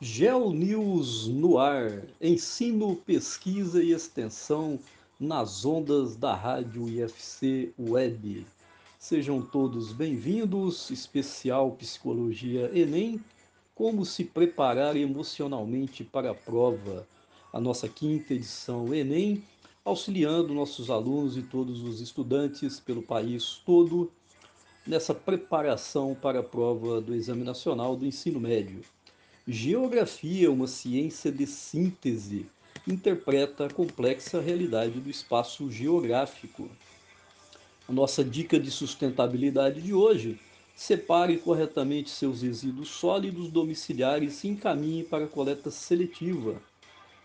Geo News no ar, ensino, pesquisa e extensão nas ondas da rádio IFC Web. Sejam todos bem-vindos, especial Psicologia Enem, como se preparar emocionalmente para a prova. A nossa quinta edição Enem, auxiliando nossos alunos e todos os estudantes pelo país todo nessa preparação para a prova do Exame Nacional do Ensino Médio. Geografia, uma ciência de síntese, interpreta a complexa realidade do espaço geográfico. A nossa dica de sustentabilidade de hoje: separe corretamente seus resíduos sólidos domiciliares e encaminhe para a coleta seletiva.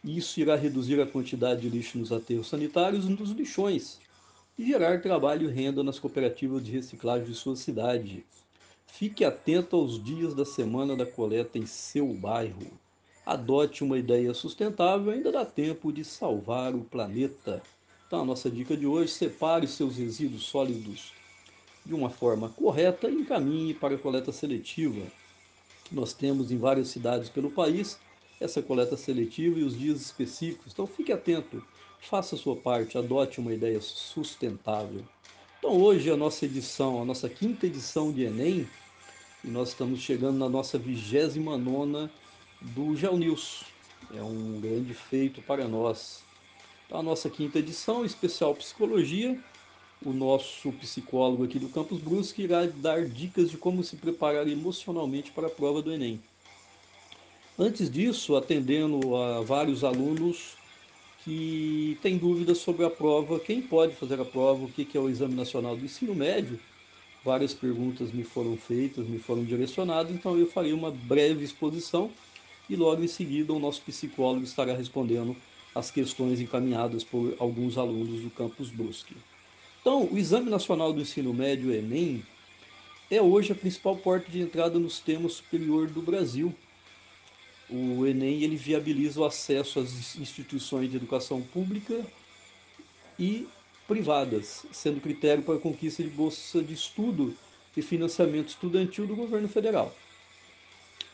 Isso irá reduzir a quantidade de lixo nos aterros sanitários e nos lixões e gerar trabalho e renda nas cooperativas de reciclagem de sua cidade. Fique atento aos dias da semana da coleta em seu bairro. Adote uma ideia sustentável, ainda dá tempo de salvar o planeta. Então, a nossa dica de hoje: separe seus resíduos sólidos de uma forma correta e encaminhe para a coleta seletiva. Nós temos em várias cidades pelo país essa coleta seletiva e os dias específicos. Então, fique atento, faça a sua parte, adote uma ideia sustentável. Então, hoje, a nossa edição, a nossa quinta edição de Enem, e nós estamos chegando na nossa 29 do GeoNews. É um grande feito para nós. Então, a nossa quinta edição, especial Psicologia, o nosso psicólogo aqui do Campus Brusque irá dar dicas de como se preparar emocionalmente para a prova do Enem. Antes disso, atendendo a vários alunos que têm dúvidas sobre a prova, quem pode fazer a prova, o que é o Exame Nacional do Ensino Médio, várias perguntas me foram feitas, me foram direcionadas, então eu farei uma breve exposição e logo em seguida o nosso psicólogo estará respondendo as questões encaminhadas por alguns alunos do campus Brusque. Então, o Exame Nacional do Ensino Médio, Enem, é hoje a principal porta de entrada no sistema superior do Brasil. O Enem ele viabiliza o acesso às instituições de educação pública e privadas, sendo critério para a conquista de bolsa de estudo e financiamento estudantil do governo federal.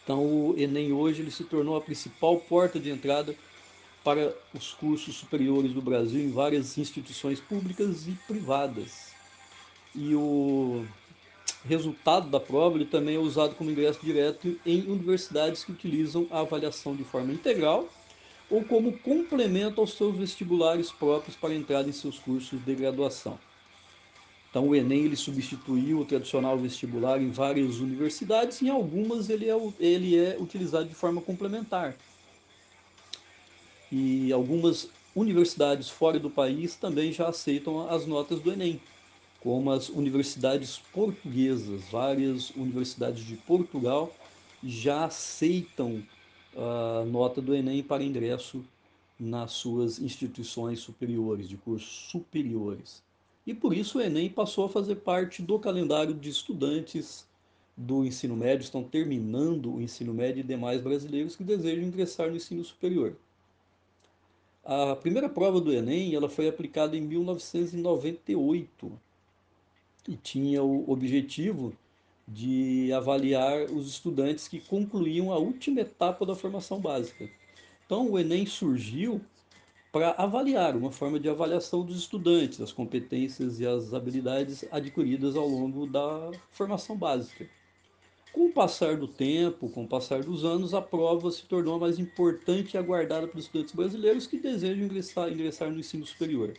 Então, o Enem hoje ele se tornou a principal porta de entrada para os cursos superiores do Brasil em várias instituições públicas e privadas. E o resultado da prova ele também é usado como ingresso direto em universidades que utilizam a avaliação de forma integral ou como complemento aos seus vestibulares próprios para entrada em seus cursos de graduação. Então o Enem ele substituiu o tradicional vestibular em várias universidades, em algumas ele é, ele é utilizado de forma complementar. E algumas universidades fora do país também já aceitam as notas do Enem, como as universidades portuguesas. Várias universidades de Portugal já aceitam a nota do Enem para ingresso nas suas instituições superiores, de cursos superiores. E por isso o Enem passou a fazer parte do calendário de estudantes do ensino médio, estão terminando o ensino médio e demais brasileiros que desejam ingressar no ensino superior. A primeira prova do Enem ela foi aplicada em 1998 e tinha o objetivo de avaliar os estudantes que concluíam a última etapa da formação básica. Então, o Enem surgiu para avaliar, uma forma de avaliação dos estudantes, as competências e as habilidades adquiridas ao longo da formação básica. Com o passar do tempo, com o passar dos anos, a prova se tornou mais importante e aguardada pelos estudantes brasileiros que desejam ingressar, ingressar no ensino superior.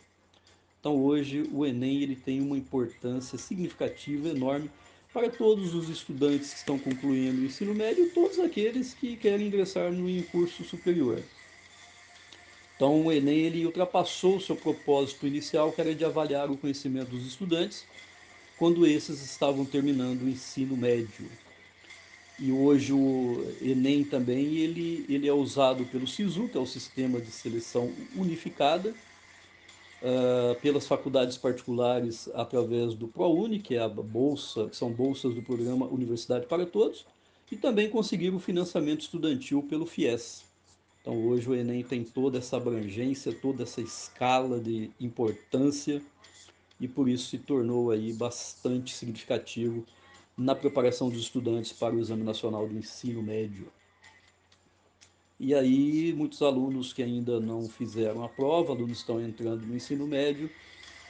Então, hoje, o Enem ele tem uma importância significativa, enorme, para todos os estudantes que estão concluindo o ensino médio e todos aqueles que querem ingressar no curso superior. Então, o Enem ele ultrapassou o seu propósito inicial, que era de avaliar o conhecimento dos estudantes quando esses estavam terminando o ensino médio. E hoje o Enem também ele, ele é usado pelo SISU, que é o Sistema de Seleção Unificada, uh, pelas faculdades particulares através do ProUni, que é a bolsa, que são bolsas do programa Universidade para Todos, e também conseguiram financiamento estudantil pelo FIES. Então hoje o Enem tem toda essa abrangência, toda essa escala de importância e por isso se tornou aí bastante significativo na preparação dos estudantes para o Exame Nacional do Ensino Médio. E aí, muitos alunos que ainda não fizeram a prova, alunos estão entrando no ensino médio,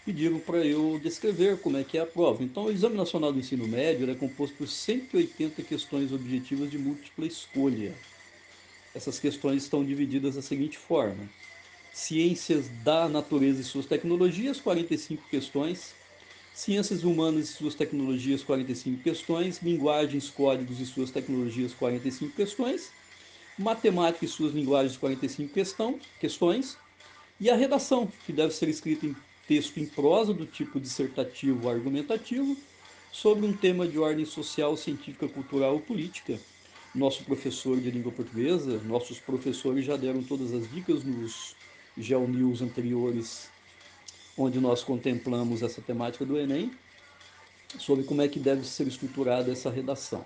pediram para eu descrever como é que é a prova. Então, o Exame Nacional do Ensino Médio é composto por 180 questões objetivas de múltipla escolha. Essas questões estão divididas da seguinte forma: Ciências da Natureza e suas tecnologias, 45 questões. Ciências Humanas e suas tecnologias, 45 questões. Linguagens, códigos e suas tecnologias, 45 questões. Matemática e suas linguagens, 45 questão, questões. E a redação, que deve ser escrita em texto em prosa do tipo dissertativo ou argumentativo, sobre um tema de ordem social, científica, cultural ou política. Nosso professor de língua portuguesa, nossos professores já deram todas as dicas nos GeoNews anteriores, onde nós contemplamos essa temática do Enem, sobre como é que deve ser estruturada essa redação.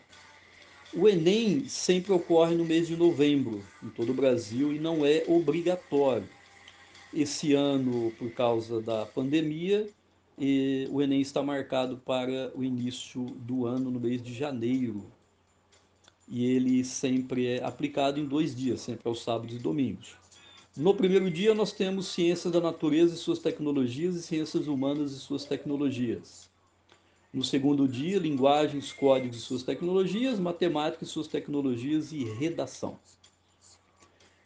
O Enem sempre ocorre no mês de novembro, em todo o Brasil, e não é obrigatório. Esse ano, por causa da pandemia, o Enem está marcado para o início do ano, no mês de janeiro. E ele sempre é aplicado em dois dias, sempre aos sábados e domingos. No primeiro dia, nós temos ciências da natureza e suas tecnologias e ciências humanas e suas tecnologias. No segundo dia, linguagens, códigos e suas tecnologias, matemática e suas tecnologias e redação.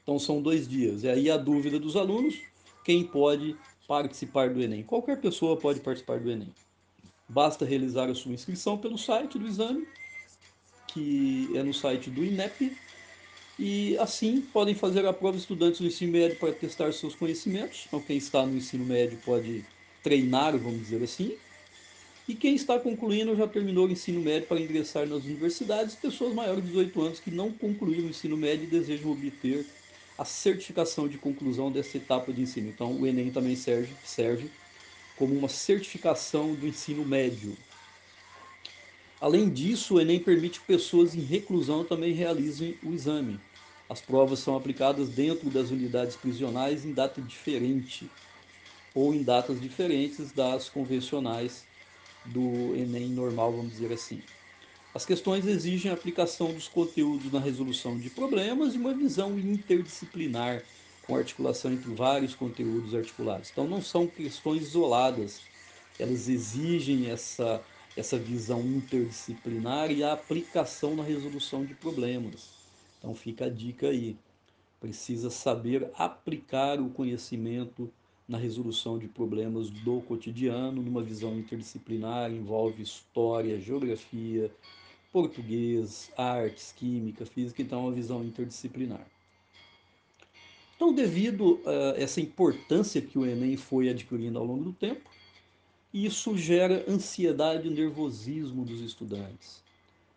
Então são dois dias. E aí a dúvida dos alunos, quem pode participar do Enem? Qualquer pessoa pode participar do Enem. Basta realizar a sua inscrição pelo site do exame, que é no site do INEP, e assim podem fazer a prova estudantes do ensino médio para testar seus conhecimentos. Então, quem está no ensino médio pode treinar, vamos dizer assim. E quem está concluindo já terminou o ensino médio para ingressar nas universidades, pessoas maiores de 18 anos que não concluíram o ensino médio e desejam obter a certificação de conclusão dessa etapa de ensino. Então, o Enem também serve, serve como uma certificação do ensino médio. Além disso, o Enem permite que pessoas em reclusão também realizem o exame. As provas são aplicadas dentro das unidades prisionais em data diferente ou em datas diferentes das convencionais do Enem normal, vamos dizer assim. As questões exigem a aplicação dos conteúdos na resolução de problemas e uma visão interdisciplinar, com articulação entre vários conteúdos articulados. Então, não são questões isoladas, elas exigem essa, essa visão interdisciplinar e a aplicação na resolução de problemas. Então fica a dica aí. Precisa saber aplicar o conhecimento na resolução de problemas do cotidiano, numa visão interdisciplinar, envolve história, geografia, português, artes, química, física, então é uma visão interdisciplinar. Então, devido a essa importância que o Enem foi adquirindo ao longo do tempo, isso gera ansiedade e nervosismo dos estudantes.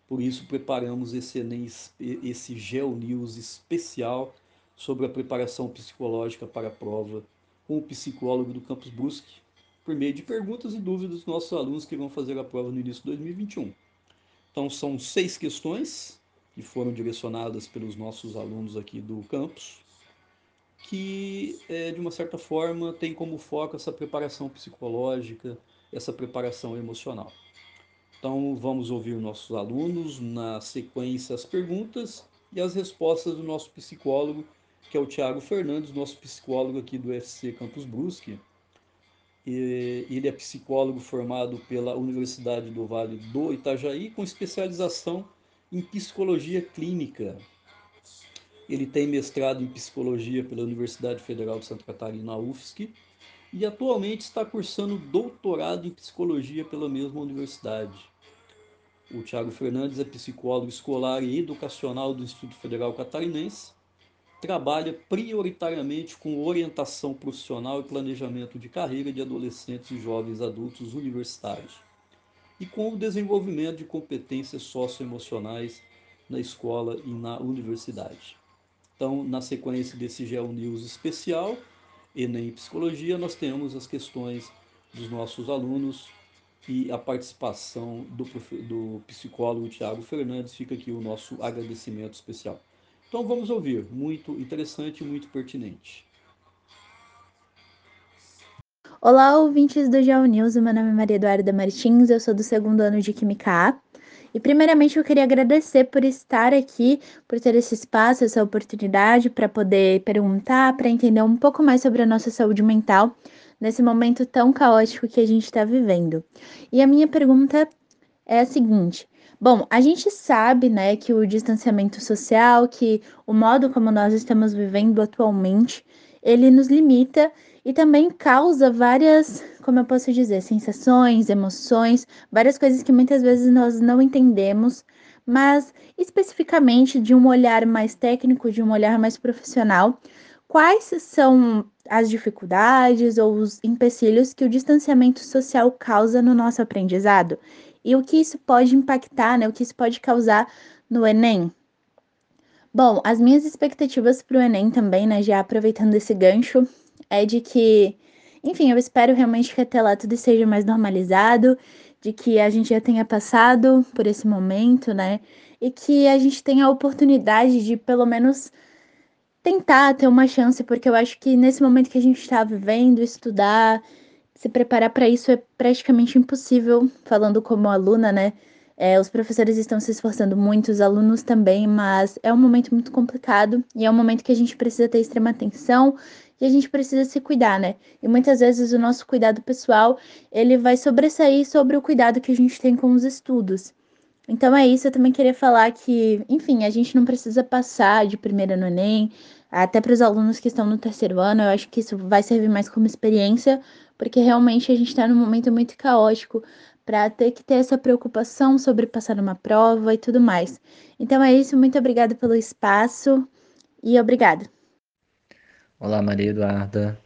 Por isso, preparamos esse Enem, esse Geo News especial sobre a preparação psicológica para a prova com o psicólogo do Campus Brusque, por meio de perguntas e dúvidas dos nossos alunos que vão fazer a prova no início de 2021. Então, são seis questões que foram direcionadas pelos nossos alunos aqui do campus, que, é, de uma certa forma, tem como foco essa preparação psicológica, essa preparação emocional. Então, vamos ouvir nossos alunos, na sequência, as perguntas e as respostas do nosso psicólogo, que é o Tiago Fernandes, nosso psicólogo aqui do UFC Campus Brusque. Ele é psicólogo formado pela Universidade do Vale do Itajaí, com especialização em psicologia clínica. Ele tem mestrado em psicologia pela Universidade Federal de Santa Catarina, UFSC, e atualmente está cursando doutorado em psicologia pela mesma universidade. O Tiago Fernandes é psicólogo escolar e educacional do Instituto Federal Catarinense. Trabalha prioritariamente com orientação profissional e planejamento de carreira de adolescentes e jovens adultos universitários e com o desenvolvimento de competências socioemocionais na escola e na universidade. Então, na sequência desse Geo News especial, Enem Psicologia, nós temos as questões dos nossos alunos e a participação do, do psicólogo Tiago Fernandes. Fica aqui o nosso agradecimento especial. Então vamos ouvir, muito interessante e muito pertinente. Olá, ouvintes do Geo News. Meu nome é Maria Eduarda Martins, eu sou do segundo ano de Química A E primeiramente eu queria agradecer por estar aqui, por ter esse espaço, essa oportunidade para poder perguntar, para entender um pouco mais sobre a nossa saúde mental nesse momento tão caótico que a gente está vivendo. E a minha pergunta é a seguinte: Bom, a gente sabe, né, que o distanciamento social, que o modo como nós estamos vivendo atualmente, ele nos limita e também causa várias, como eu posso dizer, sensações, emoções, várias coisas que muitas vezes nós não entendemos, mas especificamente de um olhar mais técnico, de um olhar mais profissional, quais são as dificuldades ou os empecilhos que o distanciamento social causa no nosso aprendizado? E o que isso pode impactar, né? O que isso pode causar no Enem. Bom, as minhas expectativas para o Enem também, né? Já aproveitando esse gancho, é de que, enfim, eu espero realmente que até lá tudo esteja mais normalizado, de que a gente já tenha passado por esse momento, né? E que a gente tenha a oportunidade de, pelo menos, tentar ter uma chance, porque eu acho que nesse momento que a gente está vivendo, estudar, se preparar para isso é praticamente impossível, falando como aluna, né? É, os professores estão se esforçando muito, os alunos também, mas é um momento muito complicado e é um momento que a gente precisa ter extrema atenção e a gente precisa se cuidar, né? E muitas vezes o nosso cuidado pessoal ele vai sobressair sobre o cuidado que a gente tem com os estudos. Então é isso, eu também queria falar que, enfim, a gente não precisa passar de primeira no Enem, até para os alunos que estão no terceiro ano, eu acho que isso vai servir mais como experiência porque realmente a gente está num momento muito caótico para ter que ter essa preocupação sobre passar numa prova e tudo mais. Então é isso, muito obrigada pelo espaço e obrigada. Olá, Maria Eduarda.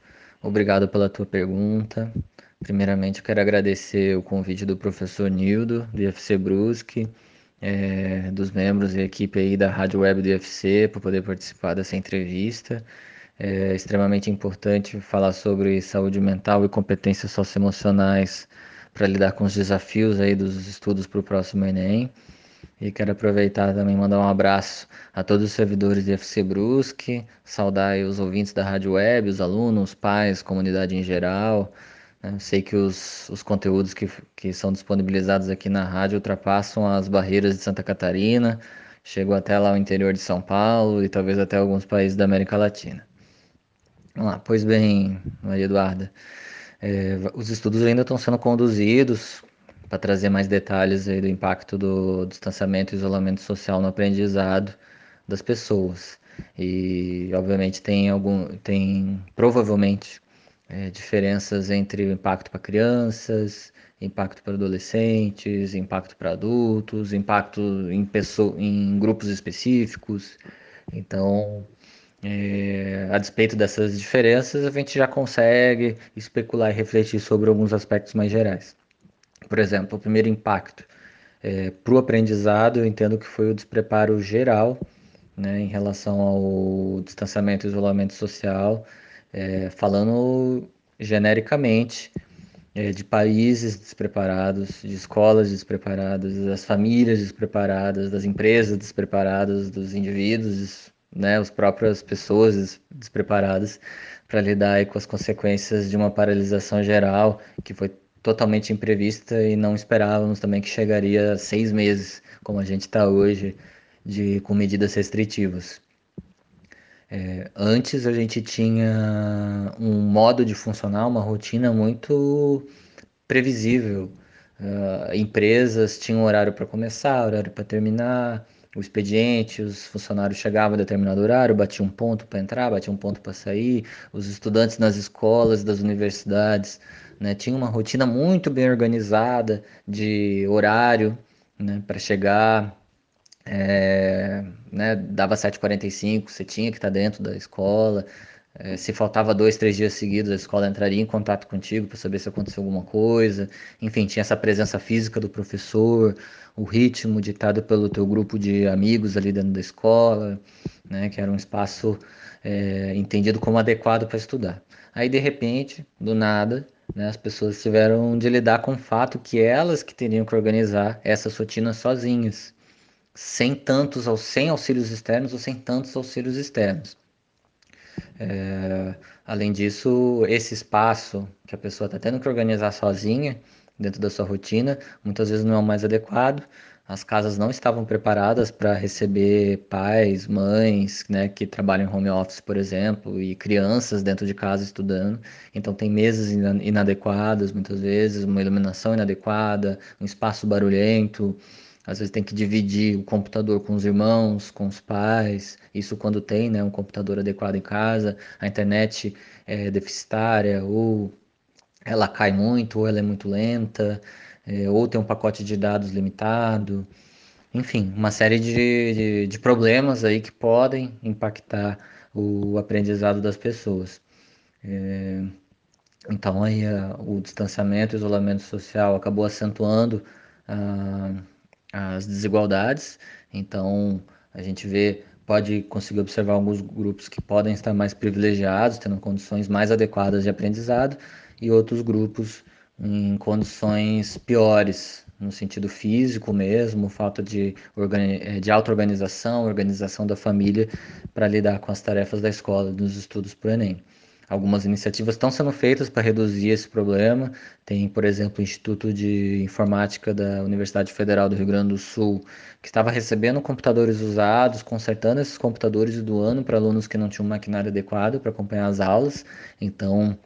Obrigado pela tua pergunta. Primeiramente, quero agradecer o convite do professor Nildo, do IFC Brusque, é, dos membros e equipe aí da Rádio Web do IFC, para poder participar dessa entrevista. É extremamente importante falar sobre saúde mental e competências socioemocionais para lidar com os desafios aí dos estudos para o próximo Enem. E quero aproveitar também mandar um abraço a todos os servidores de FC Brusque, saudar os ouvintes da Rádio Web, os alunos, os pais, comunidade em geral. Né? Sei que os, os conteúdos que, que são disponibilizados aqui na rádio ultrapassam as barreiras de Santa Catarina, chegam até lá o interior de São Paulo e talvez até alguns países da América Latina. Pois bem, Maria Eduarda, é, os estudos ainda estão sendo conduzidos para trazer mais detalhes aí do impacto do distanciamento e isolamento social no aprendizado das pessoas. E, obviamente, tem algum, tem provavelmente é, diferenças entre o impacto para crianças, impacto para adolescentes, impacto para adultos, impacto em, pessoa, em grupos específicos. Então, é, a despeito dessas diferenças, a gente já consegue especular e refletir sobre alguns aspectos mais gerais. Por exemplo, o primeiro impacto é, para o aprendizado, eu entendo que foi o despreparo geral né, em relação ao distanciamento e isolamento social, é, falando genericamente é, de países despreparados, de escolas despreparadas, das famílias despreparadas, das empresas despreparadas, dos indivíduos né, as próprias pessoas despreparadas para lidar com as consequências de uma paralisação geral que foi totalmente imprevista e não esperávamos também que chegaria a seis meses, como a gente está hoje, de, com medidas restritivas. É, antes a gente tinha um modo de funcionar, uma rotina muito previsível. Uh, empresas tinham horário para começar, horário para terminar, o expediente, os funcionários chegavam a determinado horário, batiam um ponto para entrar, batiam um ponto para sair, os estudantes nas escolas, das universidades, né, tinham uma rotina muito bem organizada de horário né, para chegar, é, né, dava 7h45, você tinha que estar dentro da escola, é, se faltava dois, três dias seguidos, a escola entraria em contato contigo para saber se aconteceu alguma coisa. Enfim, tinha essa presença física do professor, o ritmo ditado pelo teu grupo de amigos ali dentro da escola, né, que era um espaço é, entendido como adequado para estudar. Aí, de repente, do nada, né, as pessoas tiveram de lidar com o fato que elas que teriam que organizar essas rotinas sozinhas, sem tantos, sem auxílios externos ou sem tantos auxílios externos. É, além disso, esse espaço que a pessoa está tendo que organizar sozinha, dentro da sua rotina, muitas vezes não é o mais adequado, as casas não estavam preparadas para receber pais, mães, né, que trabalham em home office, por exemplo, e crianças dentro de casa estudando. Então tem mesas inadequadas, muitas vezes, uma iluminação inadequada, um espaço barulhento. Às vezes tem que dividir o computador com os irmãos, com os pais. Isso quando tem, né, um computador adequado em casa. A internet é deficitária ou ela cai muito ou ela é muito lenta é, ou tem um pacote de dados limitado, enfim, uma série de, de, de problemas aí que podem impactar o aprendizado das pessoas. É, então aí a, o distanciamento, isolamento social acabou acentuando a, as desigualdades. Então a gente vê, pode conseguir observar alguns grupos que podem estar mais privilegiados, tendo condições mais adequadas de aprendizado, e outros grupos em condições piores, no sentido físico mesmo, falta de, eh, de auto-organização, organização da família para lidar com as tarefas da escola, dos estudos para o Enem. Algumas iniciativas estão sendo feitas para reduzir esse problema. Tem, por exemplo, o Instituto de Informática da Universidade Federal do Rio Grande do Sul, que estava recebendo computadores usados, consertando esses computadores e doando para alunos que não tinham maquinário adequado para acompanhar as aulas. Então,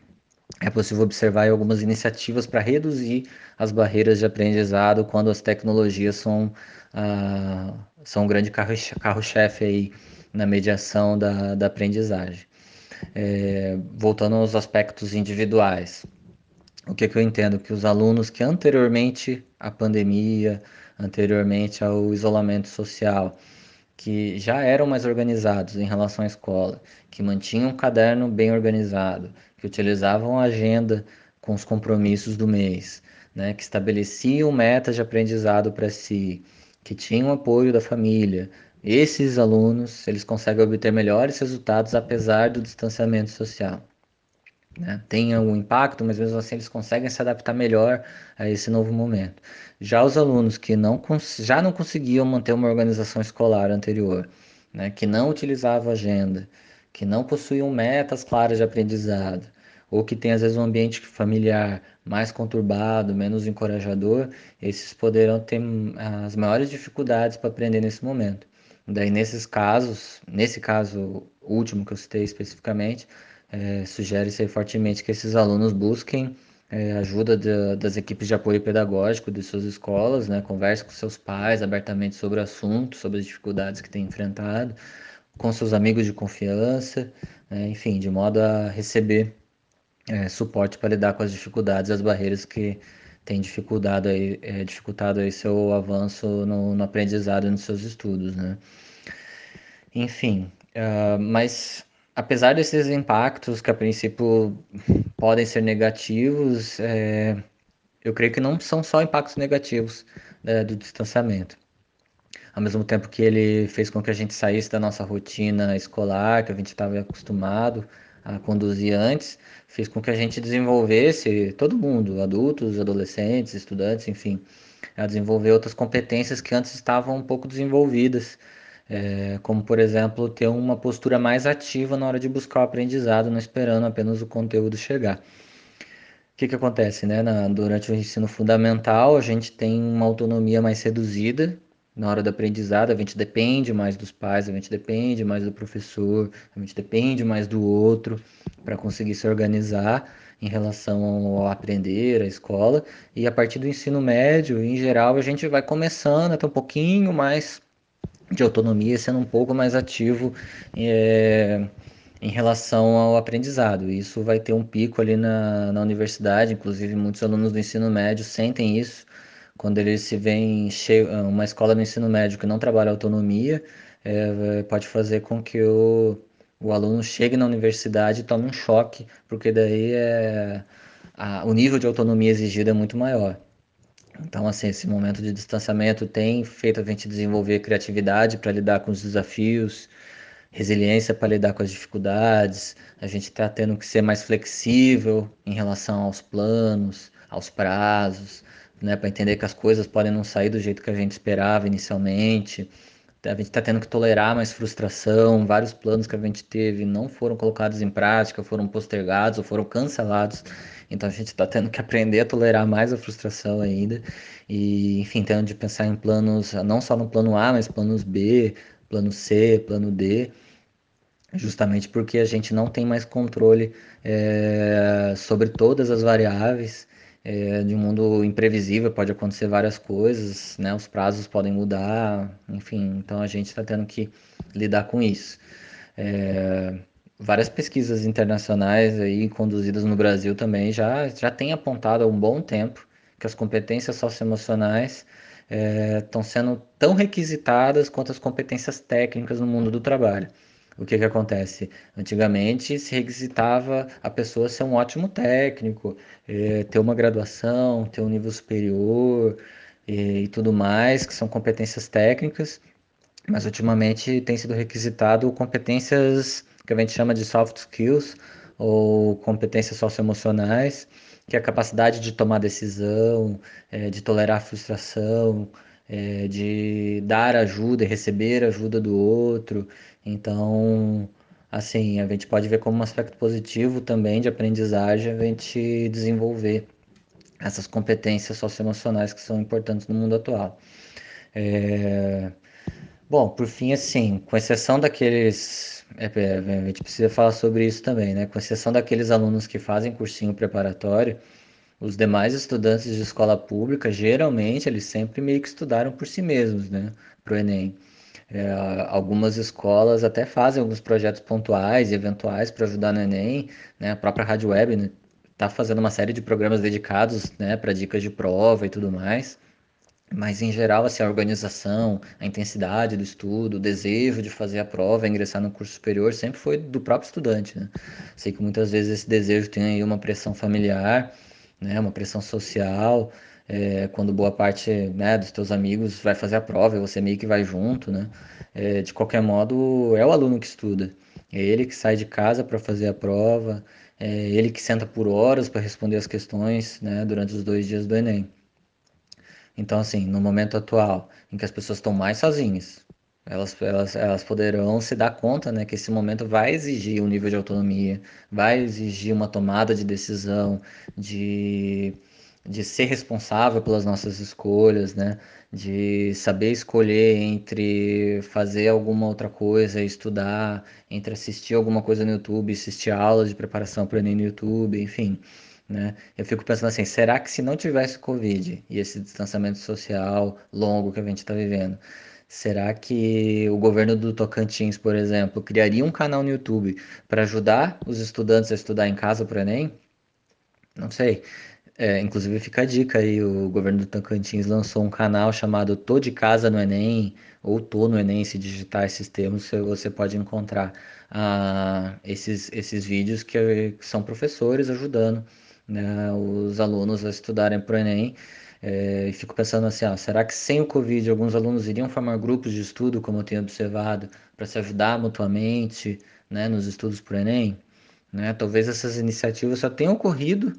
é possível observar algumas iniciativas para reduzir as barreiras de aprendizado quando as tecnologias são, ah, são um grande carro-chefe aí na mediação da, da aprendizagem. É, voltando aos aspectos individuais, o que, que eu entendo? Que os alunos que anteriormente à pandemia, anteriormente ao isolamento social, que já eram mais organizados em relação à escola, que mantinham um caderno bem organizado, que utilizavam a agenda com os compromissos do mês, né, que estabeleciam metas de aprendizado para si, que tinham apoio da família. Esses alunos, eles conseguem obter melhores resultados apesar do distanciamento social. Né? Tem algum impacto, mas mesmo assim eles conseguem se adaptar melhor a esse novo momento. Já os alunos que não, já não conseguiam manter uma organização escolar anterior, né? que não utilizavam agenda, que não possuíam metas claras de aprendizado, ou que tem às vezes um ambiente familiar mais conturbado, menos encorajador, esses poderão ter as maiores dificuldades para aprender nesse momento. Daí, nesses casos, nesse caso último que eu citei especificamente, é, sugere-se fortemente que esses alunos busquem é, ajuda de, das equipes de apoio pedagógico de suas escolas, né, converse com seus pais abertamente sobre o assunto, sobre as dificuldades que têm enfrentado, com seus amigos de confiança, né, enfim, de modo a receber é, suporte para lidar com as dificuldades, as barreiras que têm dificultado aí, é, dificultado aí seu avanço no, no aprendizado e nos seus estudos, né? Enfim, uh, mas apesar desses impactos que a princípio podem ser negativos, é, eu creio que não são só impactos negativos né, do distanciamento ao mesmo tempo que ele fez com que a gente saísse da nossa rotina escolar, que a gente estava acostumado a conduzir antes, fez com que a gente desenvolvesse, todo mundo, adultos, adolescentes, estudantes, enfim, a desenvolver outras competências que antes estavam um pouco desenvolvidas, é, como, por exemplo, ter uma postura mais ativa na hora de buscar o aprendizado, não esperando apenas o conteúdo chegar. O que, que acontece, né? Na, durante o ensino fundamental, a gente tem uma autonomia mais reduzida, na hora do aprendizado, a gente depende mais dos pais, a gente depende mais do professor, a gente depende mais do outro para conseguir se organizar em relação ao aprender, a escola. E a partir do ensino médio, em geral, a gente vai começando a ter um pouquinho mais de autonomia, sendo um pouco mais ativo é, em relação ao aprendizado. Isso vai ter um pico ali na, na universidade, inclusive muitos alunos do ensino médio sentem isso quando eles se veem cheio, uma escola no ensino médio que não trabalha autonomia, é, pode fazer com que o, o aluno chegue na universidade e tome um choque, porque daí é, a, o nível de autonomia exigido é muito maior. Então, assim, esse momento de distanciamento tem feito a gente desenvolver criatividade para lidar com os desafios, resiliência para lidar com as dificuldades, a gente está tendo que ser mais flexível em relação aos planos, aos prazos, né, para entender que as coisas podem não sair do jeito que a gente esperava inicialmente. A gente está tendo que tolerar mais frustração, vários planos que a gente teve não foram colocados em prática, foram postergados ou foram cancelados Então a gente está tendo que aprender a tolerar mais a frustração ainda. E, enfim, tendo de pensar em planos, não só no plano A, mas planos B, plano C, plano D justamente porque a gente não tem mais controle é, sobre todas as variáveis é, de um mundo imprevisível, pode acontecer várias coisas, né? Os prazos podem mudar, enfim, então a gente está tendo que lidar com isso. É, várias pesquisas internacionais aí conduzidas no Brasil também já já têm apontado há um bom tempo que as competências socioemocionais estão é, sendo tão requisitadas quanto as competências técnicas no mundo do trabalho o que que acontece? Antigamente se requisitava a pessoa ser um ótimo técnico, é, ter uma graduação, ter um nível superior e, e tudo mais, que são competências técnicas, mas ultimamente tem sido requisitado competências que a gente chama de soft skills ou competências socioemocionais, que é a capacidade de tomar decisão, é, de tolerar frustração, de dar ajuda e receber ajuda do outro. Então, assim, a gente pode ver como um aspecto positivo também de aprendizagem a gente desenvolver essas competências socioemocionais que são importantes no mundo atual. É... Bom, por fim, assim, com exceção daqueles. É, é, a gente precisa falar sobre isso também, né? Com exceção daqueles alunos que fazem cursinho preparatório, os demais estudantes de escola pública, geralmente, eles sempre meio que estudaram por si mesmos, né? Para o Enem. É, algumas escolas até fazem alguns projetos pontuais e eventuais para ajudar no Enem, né? A própria Rádio Web está né? Tá fazendo uma série de programas dedicados, né, para dicas de prova e tudo mais. Mas em geral, assim, a organização, a intensidade do estudo, o desejo de fazer a prova, ingressar no curso superior, sempre foi do próprio estudante, né? Sei que muitas vezes esse desejo tem aí uma pressão familiar, né, uma pressão social, é, quando boa parte né, dos teus amigos vai fazer a prova e você meio que vai junto, né? É, de qualquer modo, é o aluno que estuda. É ele que sai de casa para fazer a prova, é ele que senta por horas para responder as questões né, durante os dois dias do Enem. Então, assim, no momento atual, em que as pessoas estão mais sozinhas, elas, elas, elas poderão se dar conta né, que esse momento vai exigir um nível de autonomia, vai exigir uma tomada de decisão, de de ser responsável pelas nossas escolhas, né? De saber escolher entre fazer alguma outra coisa, estudar, entre assistir alguma coisa no YouTube, assistir aulas de preparação para o Enem no YouTube, enfim. Né? Eu fico pensando assim, será que se não tivesse Covid e esse distanciamento social longo que a gente está vivendo, será que o governo do Tocantins, por exemplo, criaria um canal no YouTube para ajudar os estudantes a estudar em casa para o Enem? Não sei. É, inclusive fica a dica aí, o governo do Tocantins lançou um canal chamado Tô de Casa no Enem, ou Tô no Enem, se digitar esses termos, você pode encontrar ah, esses, esses vídeos que são professores ajudando né, os alunos a estudarem para o Enem. É, e fico pensando assim, será que sem o Covid alguns alunos iriam formar grupos de estudo, como eu tenho observado, para se ajudar mutuamente né, nos estudos para o Enem? Né? Talvez essas iniciativas só tenham ocorrido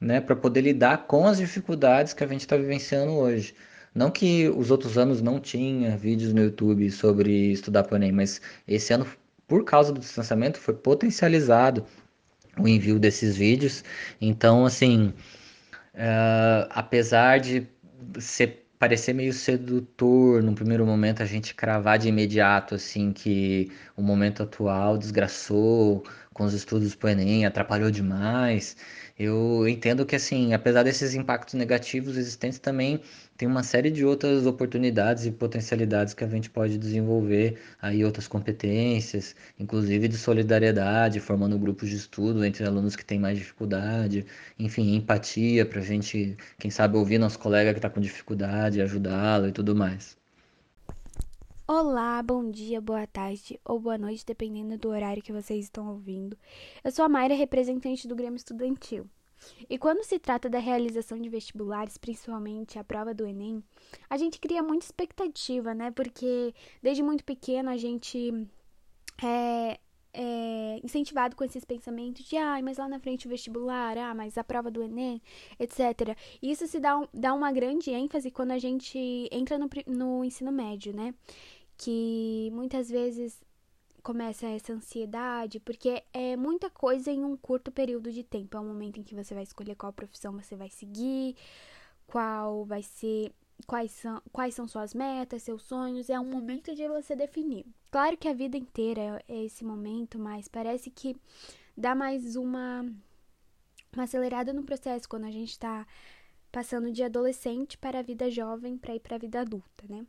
né, para poder lidar com as dificuldades que a gente está vivenciando hoje. Não que os outros anos não tinha vídeos no YouTube sobre estudar para o Enem, mas esse ano, por causa do distanciamento, foi potencializado o envio desses vídeos. Então, assim, uh, apesar de ser parecer meio sedutor no primeiro momento a gente cravar de imediato assim que o momento atual desgraçou com os estudos para o Enem, atrapalhou demais. Eu entendo que, assim, apesar desses impactos negativos existentes, também tem uma série de outras oportunidades e potencialidades que a gente pode desenvolver aí outras competências, inclusive de solidariedade, formando grupos de estudo entre alunos que têm mais dificuldade, enfim, empatia para a gente, quem sabe, ouvir nosso colega que está com dificuldade, ajudá-lo e tudo mais. Olá, bom dia, boa tarde ou boa noite, dependendo do horário que vocês estão ouvindo. Eu sou a Mayra, representante do Grêmio Estudantil. E quando se trata da realização de vestibulares, principalmente a prova do Enem, a gente cria muita expectativa, né? Porque desde muito pequeno a gente é, é, incentivado com esses pensamentos de, ah, mas lá na frente o vestibular, ah, mas a prova do Enem, etc. E isso se dá, um, dá uma grande ênfase quando a gente entra no, no ensino médio, né? que muitas vezes começa essa ansiedade, porque é muita coisa em um curto período de tempo. É o momento em que você vai escolher qual profissão você vai seguir, qual vai ser, quais são, quais são suas metas, seus sonhos. É um momento de você definir. Claro que a vida inteira é esse momento, mas parece que dá mais uma, uma acelerada no processo quando a gente está passando de adolescente para a vida jovem para ir para a vida adulta, né?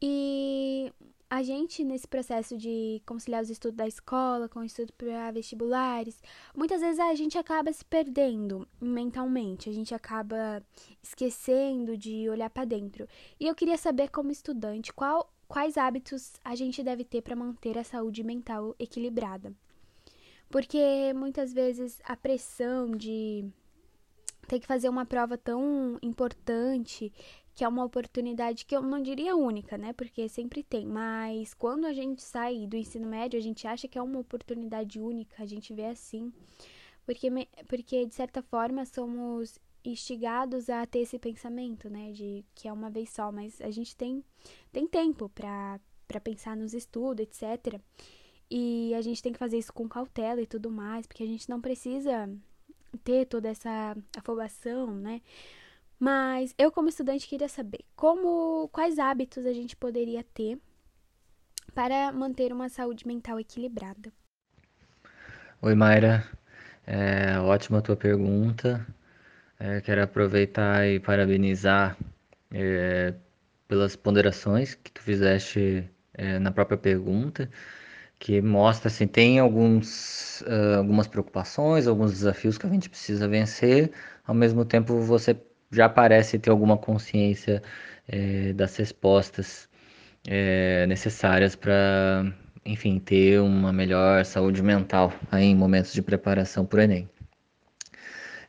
E a gente, nesse processo de conciliar os estudos da escola com o estudo para vestibulares, muitas vezes a gente acaba se perdendo mentalmente, a gente acaba esquecendo de olhar para dentro. E eu queria saber, como estudante, qual, quais hábitos a gente deve ter para manter a saúde mental equilibrada. Porque muitas vezes a pressão de ter que fazer uma prova tão importante que é uma oportunidade que eu não diria única, né? Porque sempre tem, mas quando a gente sai do ensino médio, a gente acha que é uma oportunidade única, a gente vê assim, porque, porque de certa forma somos instigados a ter esse pensamento, né? De que é uma vez só, mas a gente tem, tem tempo para pensar nos estudos, etc. E a gente tem que fazer isso com cautela e tudo mais, porque a gente não precisa ter toda essa afobação, né? Mas eu, como estudante, queria saber como, quais hábitos a gente poderia ter para manter uma saúde mental equilibrada. Oi, Mayra. É, ótima a tua pergunta. É, quero aproveitar e parabenizar é, pelas ponderações que tu fizeste é, na própria pergunta, que mostra assim, tem alguns, uh, algumas preocupações, alguns desafios que a gente precisa vencer, ao mesmo tempo você já parece ter alguma consciência é, das respostas é, necessárias para, enfim, ter uma melhor saúde mental aí em momentos de preparação para o Enem.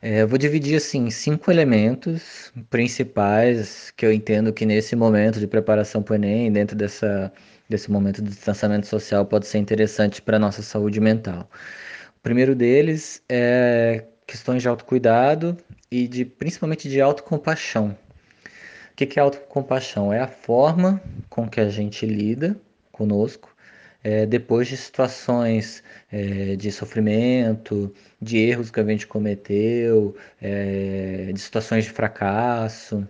É, eu vou dividir assim cinco elementos principais que eu entendo que nesse momento de preparação para o Enem, dentro dessa, desse momento de distanciamento social, pode ser interessante para a nossa saúde mental. O primeiro deles é questões de autocuidado e de principalmente de autocompaixão. O que é autocompaixão? É a forma com que a gente lida conosco é, depois de situações é, de sofrimento, de erros que a gente cometeu, é, de situações de fracasso.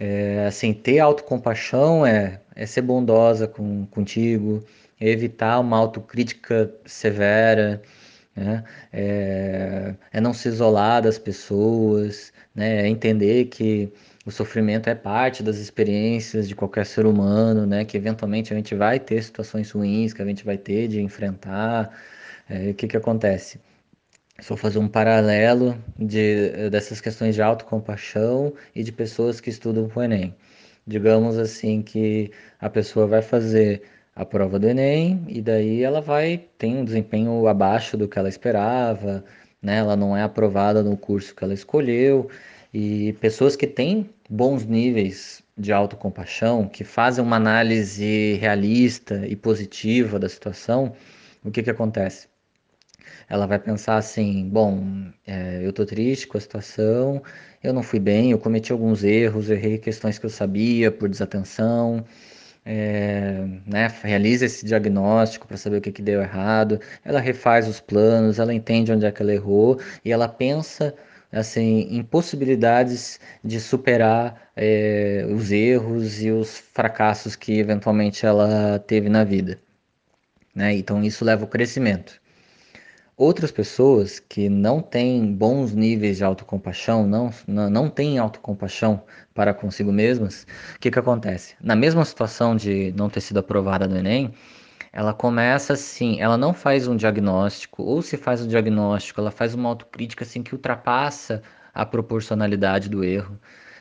É, assim, ter autocompaixão é, é ser bondosa com, contigo, evitar uma autocrítica severa, né? É, é, não se isolar das pessoas, né? É entender que o sofrimento é parte das experiências de qualquer ser humano, né? Que eventualmente a gente vai ter situações ruins, que a gente vai ter de enfrentar. É, o que que acontece? Só fazer um paralelo de, dessas questões de autocompaixão e de pessoas que estudam o Enem. Digamos assim que a pessoa vai fazer a prova do Enem e daí ela vai tem um desempenho abaixo do que ela esperava, né? Ela não é aprovada no curso que ela escolheu e pessoas que têm bons níveis de autocompaixão, que fazem uma análise realista e positiva da situação, o que que acontece? Ela vai pensar assim, bom, é, eu tô triste com a situação, eu não fui bem, eu cometi alguns erros, errei questões que eu sabia por desatenção, é, né, realiza esse diagnóstico para saber o que, que deu errado, ela refaz os planos, ela entende onde é que ela errou e ela pensa assim em possibilidades de superar é, os erros e os fracassos que eventualmente ela teve na vida. Né? Então isso leva ao crescimento. Outras pessoas que não têm bons níveis de autocompaixão, não, não, não têm autocompaixão para consigo mesmas, o que, que acontece? Na mesma situação de não ter sido aprovada no Enem, ela começa assim, ela não faz um diagnóstico, ou se faz um diagnóstico, ela faz uma autocrítica assim que ultrapassa a proporcionalidade do erro.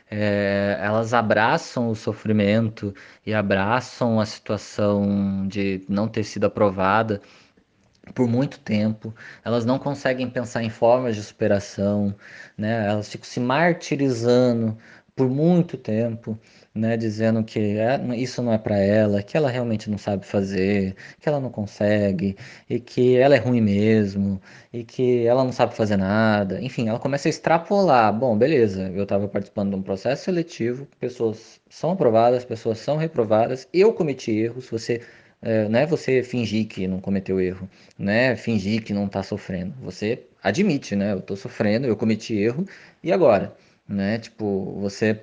É, elas abraçam o sofrimento e abraçam a situação de não ter sido aprovada por muito tempo, elas não conseguem pensar em formas de superação, né? Elas ficam se martirizando por muito tempo, né? Dizendo que é, isso não é para ela, que ela realmente não sabe fazer, que ela não consegue e que ela é ruim mesmo e que ela não sabe fazer nada. Enfim, ela começa a extrapolar. Bom, beleza, eu estava participando de um processo seletivo, pessoas são aprovadas, pessoas são reprovadas, eu cometi erros, você é, não é você fingir que não cometeu erro, não é fingir que não está sofrendo. Você admite, né? Eu estou sofrendo, eu cometi erro, e agora? Né? Tipo, você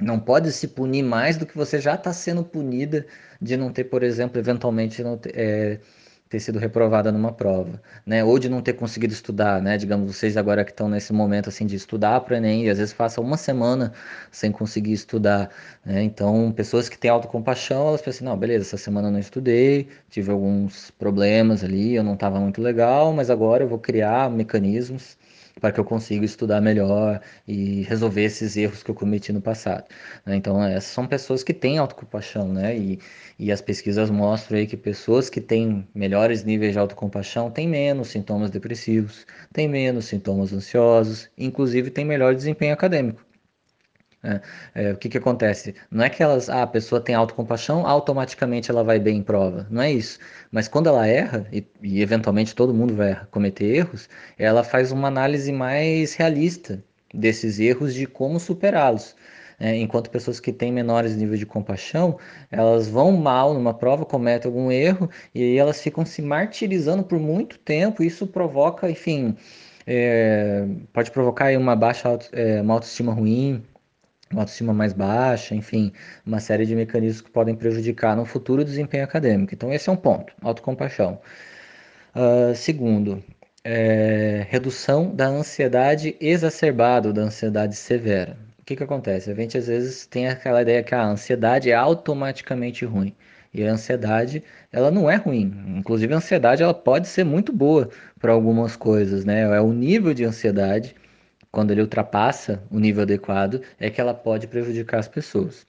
não pode se punir mais do que você já está sendo punida de não ter, por exemplo, eventualmente não ter, é, ter sido reprovada numa prova, né? Ou de não ter conseguido estudar, né? Digamos, vocês agora que estão nesse momento assim de estudar para Enem e às vezes passam uma semana sem conseguir estudar, né? Então, pessoas que têm autocompaixão, elas pensam, não, beleza, essa semana eu não estudei, tive alguns problemas ali, eu não estava muito legal, mas agora eu vou criar mecanismos para que eu consiga estudar melhor e resolver esses erros que eu cometi no passado. Né? Então, essas são pessoas que têm autocompaixão, né? E, e as pesquisas mostram aí que pessoas que têm melhores níveis de autocompaixão têm menos sintomas depressivos, têm menos sintomas ansiosos, inclusive têm melhor desempenho acadêmico. É, é, o que, que acontece? Não é que elas, ah, a pessoa tem autocompaixão, automaticamente ela vai bem em prova. Não é isso. Mas quando ela erra, e, e eventualmente todo mundo vai cometer erros, ela faz uma análise mais realista desses erros de como superá-los. É, enquanto pessoas que têm menores níveis de compaixão, elas vão mal numa prova, cometem algum erro e aí elas ficam se martirizando por muito tempo. E isso provoca, enfim, é, pode provocar uma baixa auto, é, uma autoestima ruim, uma autoestima mais baixa, enfim, uma série de mecanismos que podem prejudicar no futuro o desempenho acadêmico. Então, esse é um ponto, autocompaixão. Uh, segundo, é, redução da ansiedade exacerbada, ou da ansiedade severa. O que, que acontece? A gente às vezes tem aquela ideia que a ansiedade é automaticamente ruim. E a ansiedade, ela não é ruim. Inclusive, a ansiedade ela pode ser muito boa para algumas coisas, né? É o nível de ansiedade quando ele ultrapassa o nível adequado, é que ela pode prejudicar as pessoas.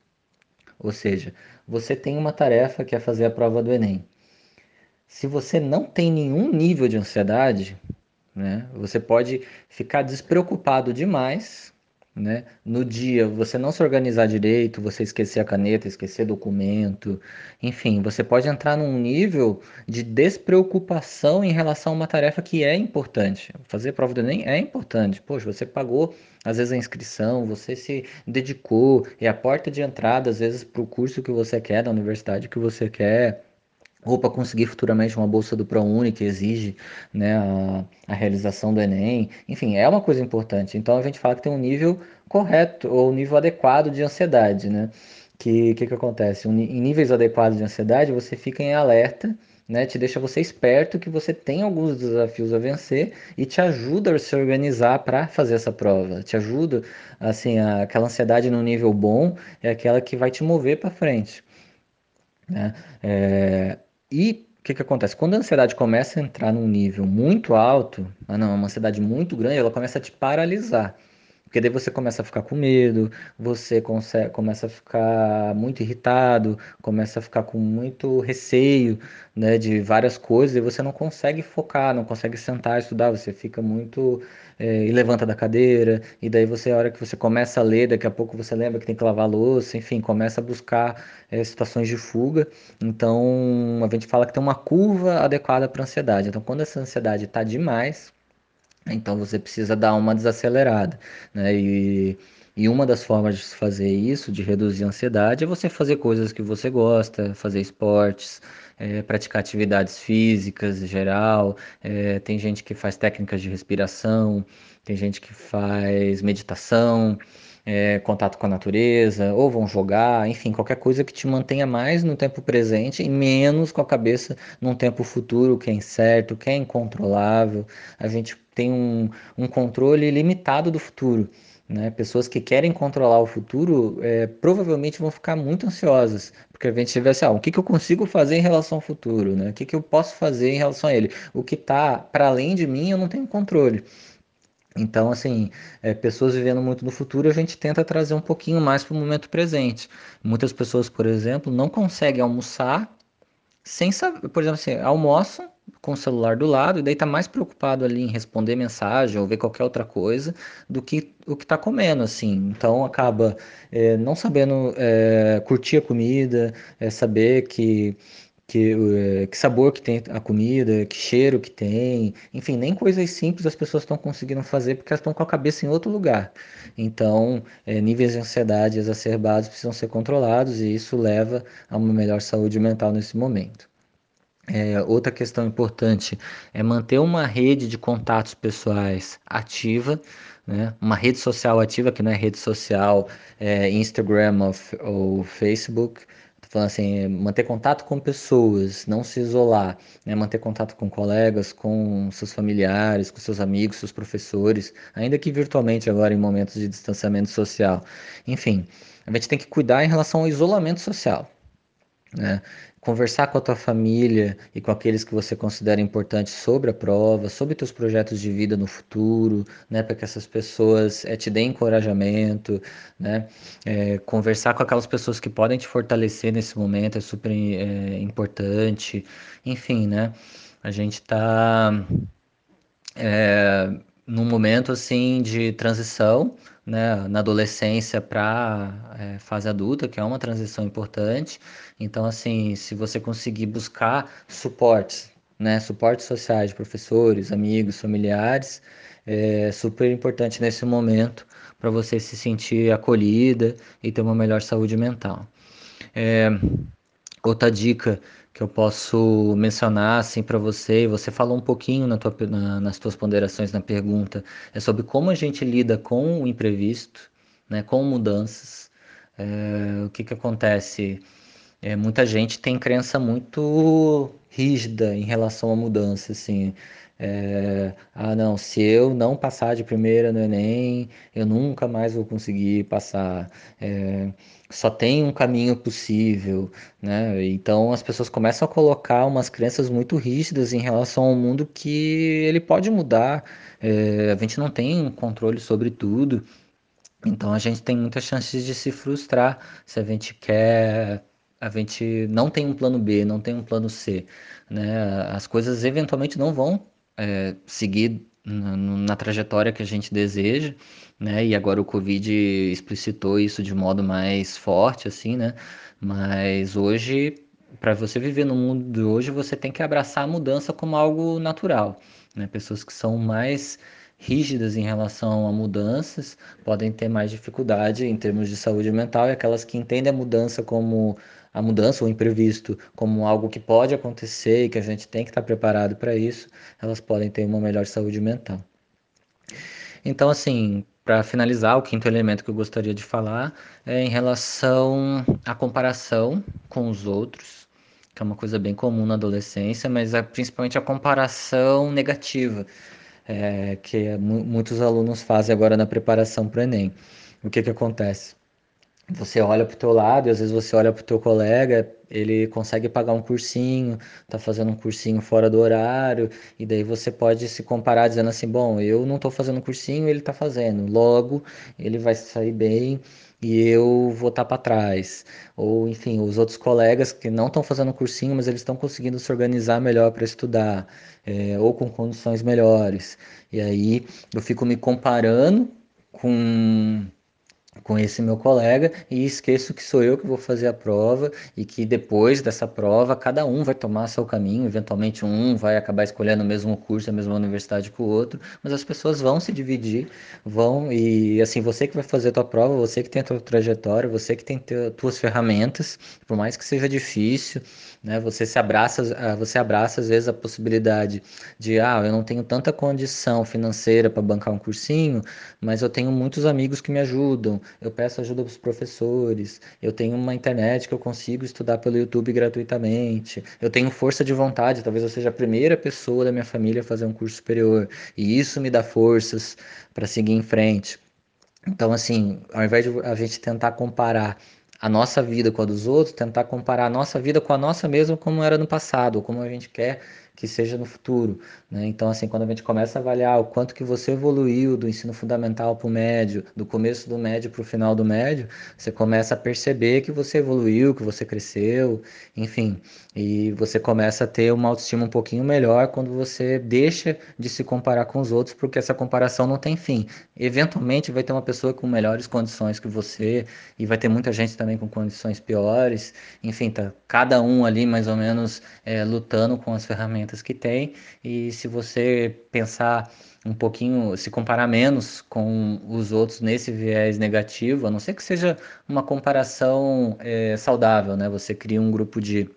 Ou seja, você tem uma tarefa que é fazer a prova do Enem. Se você não tem nenhum nível de ansiedade, né, você pode ficar despreocupado demais né? No dia, você não se organizar direito, você esquecer a caneta, esquecer documento, enfim, você pode entrar num nível de despreocupação em relação a uma tarefa que é importante. Fazer prova do Enem é importante. Poxa, você pagou às vezes a inscrição, você se dedicou, é a porta de entrada, às vezes, para o curso que você quer, da universidade que você quer ou para conseguir futuramente uma bolsa do ProUni que exige né, a, a, realização do Enem. Enfim, é uma coisa importante. Então a gente fala que tem um nível correto ou um nível adequado de ansiedade, né? Que que, que acontece? Um, em níveis adequados de ansiedade, você fica em alerta, né? Te deixa você esperto que você tem alguns desafios a vencer e te ajuda a se organizar para fazer essa prova. Te ajuda, assim, a, aquela ansiedade no nível bom é aquela que vai te mover para frente. Né? É, e o que, que acontece? Quando a ansiedade começa a entrar num nível muito alto, ah não, uma ansiedade muito grande, ela começa a te paralisar. Porque daí você começa a ficar com medo, você consegue, começa a ficar muito irritado, começa a ficar com muito receio né, de várias coisas e você não consegue focar, não consegue sentar e estudar, você fica muito. É, e levanta da cadeira, e daí você, a hora que você começa a ler, daqui a pouco você lembra que tem que lavar a louça, enfim, começa a buscar é, situações de fuga. Então, a gente fala que tem uma curva adequada para ansiedade. Então, quando essa ansiedade está demais, então você precisa dar uma desacelerada, né? E, e uma das formas de fazer isso, de reduzir a ansiedade, é você fazer coisas que você gosta, fazer esportes, é, praticar atividades físicas em geral. É, tem gente que faz técnicas de respiração, tem gente que faz meditação é, contato com a natureza, ou vão jogar, enfim, qualquer coisa que te mantenha mais no tempo presente e menos com a cabeça num tempo futuro que é incerto, que é incontrolável. A gente tem um, um controle limitado do futuro. Né? Pessoas que querem controlar o futuro é, provavelmente vão ficar muito ansiosas, porque a gente vê assim, ah, o que, que eu consigo fazer em relação ao futuro, né? o que, que eu posso fazer em relação a ele. O que está para além de mim eu não tenho controle. Então, assim, é, pessoas vivendo muito no futuro, a gente tenta trazer um pouquinho mais para o momento presente. Muitas pessoas, por exemplo, não conseguem almoçar sem saber, por exemplo, assim, almoçam com o celular do lado e daí tá mais preocupado ali em responder mensagem ou ver qualquer outra coisa do que o que tá comendo, assim. Então acaba é, não sabendo é, curtir a comida, é, saber que que, eh, que sabor que tem a comida, que cheiro que tem, enfim, nem coisas simples as pessoas estão conseguindo fazer porque elas estão com a cabeça em outro lugar. Então, é, níveis de ansiedade exacerbados precisam ser controlados e isso leva a uma melhor saúde mental nesse momento. É, outra questão importante é manter uma rede de contatos pessoais ativa, né? uma rede social ativa, que não é rede social é, Instagram ou, ou Facebook, falando assim, é manter contato com pessoas, não se isolar, né? manter contato com colegas, com seus familiares, com seus amigos, seus professores, ainda que virtualmente agora em momentos de distanciamento social. Enfim, a gente tem que cuidar em relação ao isolamento social. Né? Conversar com a tua família e com aqueles que você considera importantes sobre a prova, sobre teus projetos de vida no futuro, né, para que essas pessoas é, te deem encorajamento, né, é, conversar com aquelas pessoas que podem te fortalecer nesse momento é super é, importante, enfim, né, a gente está num momento assim de transição, né, na adolescência para é, fase adulta, que é uma transição importante. Então, assim, se você conseguir buscar suportes, né, suportes sociais de professores, amigos, familiares, é super importante nesse momento para você se sentir acolhida e ter uma melhor saúde mental. É, outra dica que eu posso mencionar assim para você, você falou um pouquinho na tua, na, nas tuas ponderações na pergunta, é sobre como a gente lida com o imprevisto, né, com mudanças. É, o que, que acontece? É, muita gente tem crença muito rígida em relação à mudança, assim. É, ah, não, se eu não passar de primeira no Enem, eu nunca mais vou conseguir passar. É, só tem um caminho possível, né? Então as pessoas começam a colocar umas crenças muito rígidas em relação ao mundo que ele pode mudar. É, a gente não tem controle sobre tudo. Então a gente tem muitas chances de se frustrar se a gente quer a gente não tem um plano B, não tem um plano C, né? As coisas eventualmente não vão é, seguir na, na, trajetória que a gente deseja, né? E agora o Covid explicitou isso de modo mais forte, assim, né? Mas hoje, para você viver no mundo de hoje, você tem que abraçar a mudança como algo natural, né? Pessoas que são mais rígidas em relação a mudanças podem ter mais dificuldade em termos de saúde mental e aquelas que entendem a mudança como a mudança ou imprevisto como algo que pode acontecer e que a gente tem que estar preparado para isso, elas podem ter uma melhor saúde mental. Então, assim, para finalizar, o quinto elemento que eu gostaria de falar é em relação à comparação com os outros, que é uma coisa bem comum na adolescência, mas é principalmente a comparação negativa, é, que muitos alunos fazem agora na preparação para o Enem. O que, que acontece? você olha para o teu lado e às vezes você olha para o teu colega, ele consegue pagar um cursinho, tá fazendo um cursinho fora do horário, e daí você pode se comparar dizendo assim, bom, eu não estou fazendo cursinho, ele está fazendo, logo ele vai sair bem e eu vou estar para trás. Ou, enfim, os outros colegas que não estão fazendo cursinho, mas eles estão conseguindo se organizar melhor para estudar, é, ou com condições melhores. E aí eu fico me comparando com com esse meu colega e esqueço que sou eu que vou fazer a prova e que depois dessa prova cada um vai tomar seu caminho, eventualmente um vai acabar escolhendo o mesmo curso, a mesma universidade que o outro, mas as pessoas vão se dividir, vão e assim, você que vai fazer a tua prova, você que tem a tua trajetória, você que tem as tuas ferramentas, por mais que seja difícil, né? Você se abraça, ah, você abraça às vezes a possibilidade de, ah, eu não tenho tanta condição financeira para bancar um cursinho, mas eu tenho muitos amigos que me ajudam, eu peço ajuda para os professores, eu tenho uma internet que eu consigo estudar pelo YouTube gratuitamente, eu tenho força de vontade, talvez eu seja a primeira pessoa da minha família a fazer um curso superior, e isso me dá forças para seguir em frente. Então, assim, ao invés de a gente tentar comparar a nossa vida com a dos outros, tentar comparar a nossa vida com a nossa mesma como era no passado, ou como a gente quer que seja no futuro. Né? Então, assim, quando a gente começa a avaliar o quanto que você evoluiu do ensino fundamental para o médio, do começo do médio para o final do médio, você começa a perceber que você evoluiu, que você cresceu, enfim, e você começa a ter uma autoestima um pouquinho melhor quando você deixa de se comparar com os outros, porque essa comparação não tem fim. Eventualmente vai ter uma pessoa com melhores condições que você, e vai ter muita gente também com condições piores, enfim, tá cada um ali mais ou menos é, lutando com as ferramentas que tem, e se você pensar um pouquinho, se comparar menos com os outros nesse viés negativo, a não ser que seja uma comparação é, saudável, né? Você cria um grupo de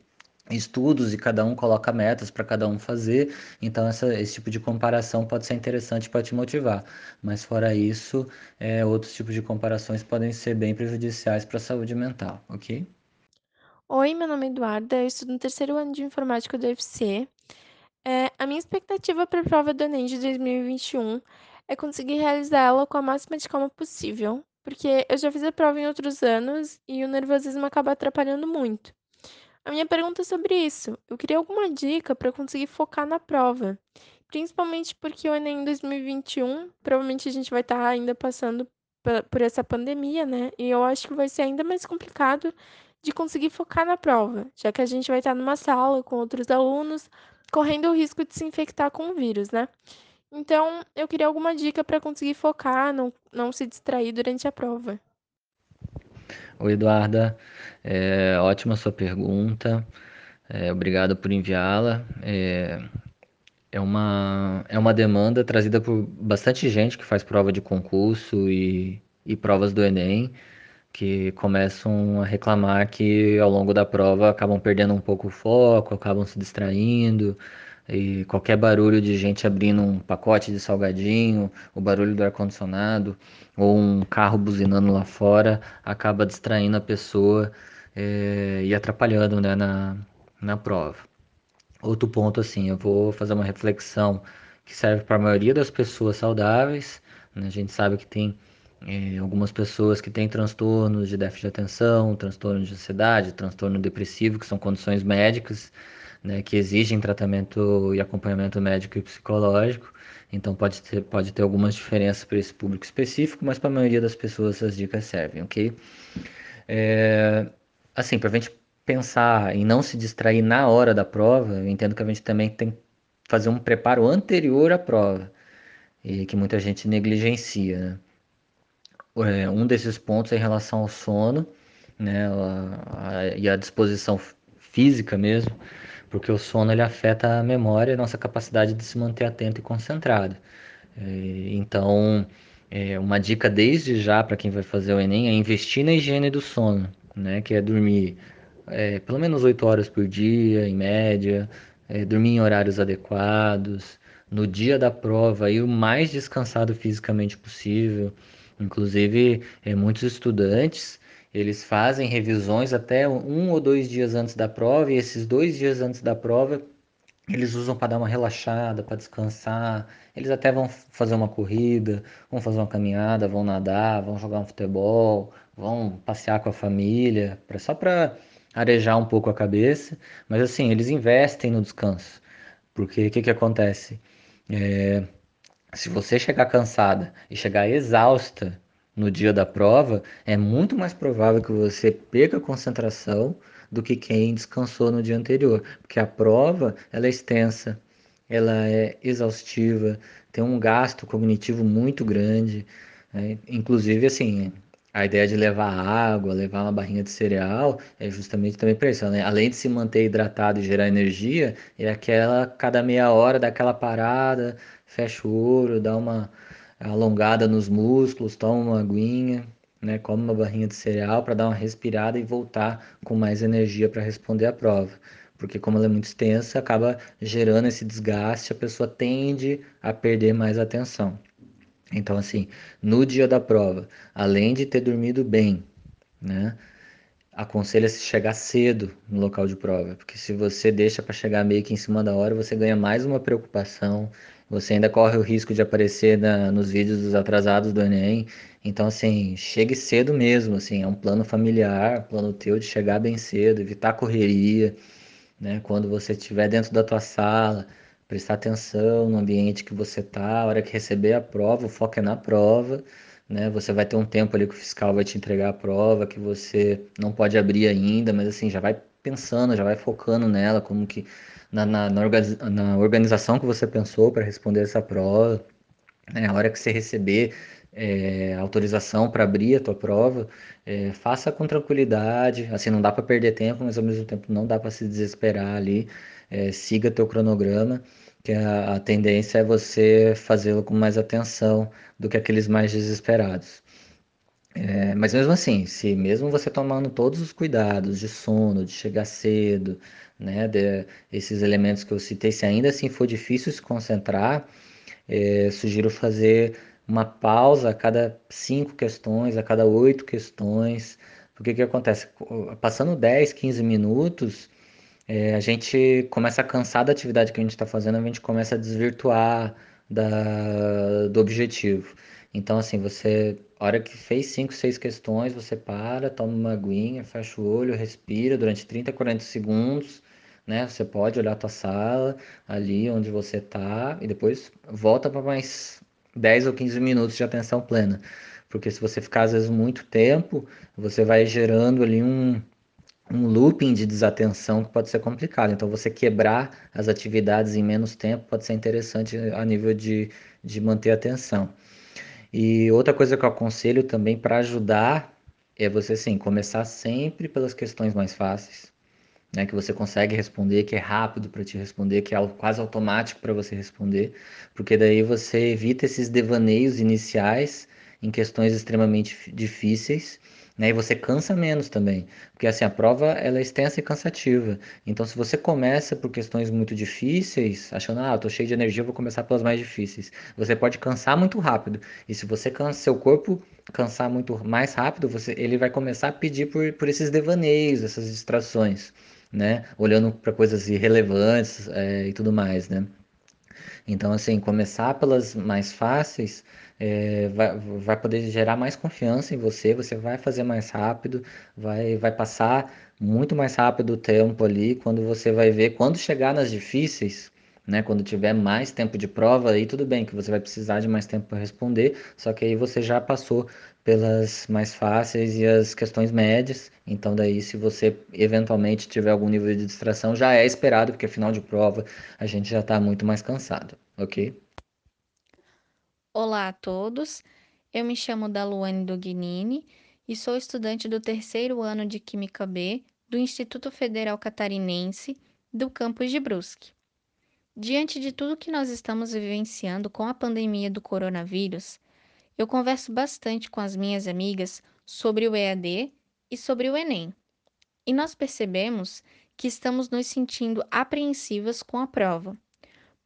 estudos e cada um coloca metas para cada um fazer. Então, essa, esse tipo de comparação pode ser interessante para te motivar. Mas, fora isso, é, outros tipos de comparações podem ser bem prejudiciais para a saúde mental, ok? Oi, meu nome é Eduarda, eu estudo no terceiro ano de informática do UFC. É, a minha expectativa para a prova do Enem de 2021 é conseguir realizá-la com a máxima de calma possível, porque eu já fiz a prova em outros anos e o nervosismo acaba atrapalhando muito. A minha pergunta é sobre isso. Eu queria alguma dica para conseguir focar na prova, principalmente porque o Enem 2021, provavelmente a gente vai estar tá ainda passando por essa pandemia, né? E eu acho que vai ser ainda mais complicado de conseguir focar na prova, já que a gente vai estar tá numa sala com outros alunos, correndo o risco de se infectar com o vírus, né? Então, eu queria alguma dica para conseguir focar, não, não se distrair durante a prova. Oi, Eduarda. É, ótima sua pergunta. É, obrigado por enviá-la. É, é, uma, é uma demanda trazida por bastante gente que faz prova de concurso e, e provas do Enem, que começam a reclamar que ao longo da prova acabam perdendo um pouco o foco, acabam se distraindo. E qualquer barulho de gente abrindo um pacote de salgadinho, o barulho do ar-condicionado, ou um carro buzinando lá fora, acaba distraindo a pessoa é, e atrapalhando né, na, na prova. Outro ponto, assim, eu vou fazer uma reflexão que serve para a maioria das pessoas saudáveis. Né? A gente sabe que tem é, algumas pessoas que têm transtornos de déficit de atenção, transtorno de ansiedade, transtorno depressivo, que são condições médicas né, que exigem tratamento e acompanhamento médico e psicológico. Então pode ter, pode ter algumas diferenças para esse público específico, mas para a maioria das pessoas essas dicas servem, ok? É, assim, para a gente pensar em não se distrair na hora da prova, eu entendo que a gente também tem que fazer um preparo anterior à prova, e que muita gente negligencia, né? É, um desses pontos é em relação ao sono, né, a, a, e a disposição física mesmo, porque o sono ele afeta a memória e a nossa capacidade de se manter atento e concentrado. É, então, é, uma dica desde já para quem vai fazer o Enem é investir na higiene do sono, né? Que é dormir é, pelo menos 8 horas por dia, em média, é, dormir em horários adequados, no dia da prova ir o mais descansado fisicamente possível. Inclusive, é, muitos estudantes eles fazem revisões até um ou dois dias antes da prova, e esses dois dias antes da prova eles usam para dar uma relaxada, para descansar. Eles até vão fazer uma corrida, vão fazer uma caminhada, vão nadar, vão jogar um futebol, vão passear com a família, só para arejar um pouco a cabeça. Mas assim, eles investem no descanso. Porque o que, que acontece? É, se você chegar cansada e chegar exausta no dia da prova, é muito mais provável que você perca a concentração do que quem descansou no dia anterior, porque a prova ela é extensa, ela é exaustiva, tem um gasto cognitivo muito grande, né? inclusive assim a ideia de levar água, levar uma barrinha de cereal é justamente também para isso, né? Além de se manter hidratado e gerar energia, é aquela cada meia hora daquela parada, fecha o olho, dá uma alongada nos músculos, toma uma aguinha, né, come uma barrinha de cereal para dar uma respirada e voltar com mais energia para responder a prova. Porque como ela é muito extensa, acaba gerando esse desgaste, a pessoa tende a perder mais atenção. Então, assim, no dia da prova, além de ter dormido bem, né, aconselha-se chegar cedo no local de prova, porque se você deixa para chegar meio que em cima da hora, você ganha mais uma preocupação, você ainda corre o risco de aparecer na, nos vídeos dos atrasados do Enem. Então, assim, chegue cedo mesmo, assim, é um plano familiar, plano teu de chegar bem cedo, evitar correria, né? Quando você estiver dentro da tua sala, prestar atenção no ambiente que você tá, a hora que receber a prova, o foco é na prova, né? Você vai ter um tempo ali que o fiscal vai te entregar a prova, que você não pode abrir ainda, mas assim, já vai pensando, já vai focando nela, como que na, na, na, organização que você pensou para responder essa prova, né? a hora que você receber é, autorização para abrir a tua prova, é, faça com tranquilidade, assim, não dá para perder tempo, mas ao mesmo tempo não dá para se desesperar ali, é, siga teu cronograma, que a, a tendência é você fazê-lo com mais atenção do que aqueles mais desesperados. É, mas mesmo assim, se mesmo você tomando todos os cuidados de sono, de chegar cedo, né, de, esses elementos que eu citei, se ainda assim for difícil se concentrar, é, sugiro fazer uma pausa a cada cinco questões, a cada oito questões, porque o que acontece? Passando 10, 15 minutos, é, a gente começa a cansar da atividade que a gente está fazendo, a gente começa a desvirtuar da, do objetivo. Então, assim, você, hora que fez 5, 6 questões, você para, toma uma aguinha, fecha o olho, respira durante 30, 40 segundos, né? Você pode olhar a tua sala, ali onde você está, e depois volta para mais 10 ou 15 minutos de atenção plena. Porque se você ficar, às vezes, muito tempo, você vai gerando ali um, um looping de desatenção que pode ser complicado. Então, você quebrar as atividades em menos tempo pode ser interessante a nível de, de manter a atenção. E outra coisa que eu aconselho também para ajudar é você, sim, começar sempre pelas questões mais fáceis, né, que você consegue responder, que é rápido para te responder, que é quase automático para você responder, porque daí você evita esses devaneios iniciais em questões extremamente difíceis né? E você cansa menos também, porque assim a prova ela é extensa e cansativa. Então, se você começa por questões muito difíceis, achando ah, tô cheio de energia, vou começar pelas mais difíceis, você pode cansar muito rápido. E se você cansa seu corpo cansar muito mais rápido, você ele vai começar a pedir por, por esses devaneios, essas distrações, né? Olhando para coisas irrelevantes é, e tudo mais, né? Então, assim, começar pelas mais fáceis é, vai, vai poder gerar mais confiança em você, você vai fazer mais rápido, vai, vai passar muito mais rápido o tempo ali, quando você vai ver, quando chegar nas difíceis, né, quando tiver mais tempo de prova, aí tudo bem que você vai precisar de mais tempo para responder, só que aí você já passou pelas mais fáceis e as questões médias, então daí se você eventualmente tiver algum nível de distração, já é esperado, porque final de prova a gente já está muito mais cansado, ok? Olá a todos, eu me chamo Daluane Dognini e sou estudante do terceiro ano de Química B do Instituto Federal Catarinense do campus de Brusque. Diante de tudo que nós estamos vivenciando com a pandemia do coronavírus, eu converso bastante com as minhas amigas sobre o EAD e sobre o Enem. E nós percebemos que estamos nos sentindo apreensivas com a prova,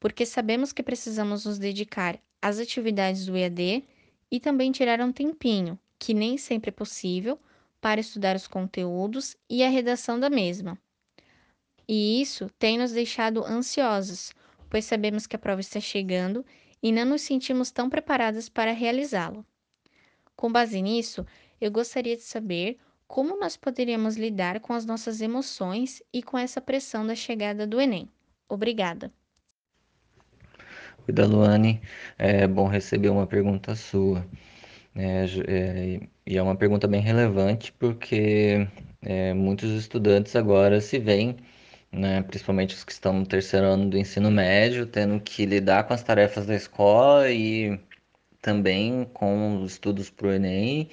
porque sabemos que precisamos nos dedicar as atividades do EAD e também tirar um tempinho, que nem sempre é possível, para estudar os conteúdos e a redação da mesma. E isso tem nos deixado ansiosos, pois sabemos que a prova está chegando e não nos sentimos tão preparadas para realizá-lo. Com base nisso, eu gostaria de saber como nós poderíamos lidar com as nossas emoções e com essa pressão da chegada do Enem. Obrigada! Oi, da Luane. É bom receber uma pergunta sua. É, é, e é uma pergunta bem relevante porque é, muitos estudantes agora se veem, né, principalmente os que estão no terceiro ano do ensino médio, tendo que lidar com as tarefas da escola e também com os estudos para o Enem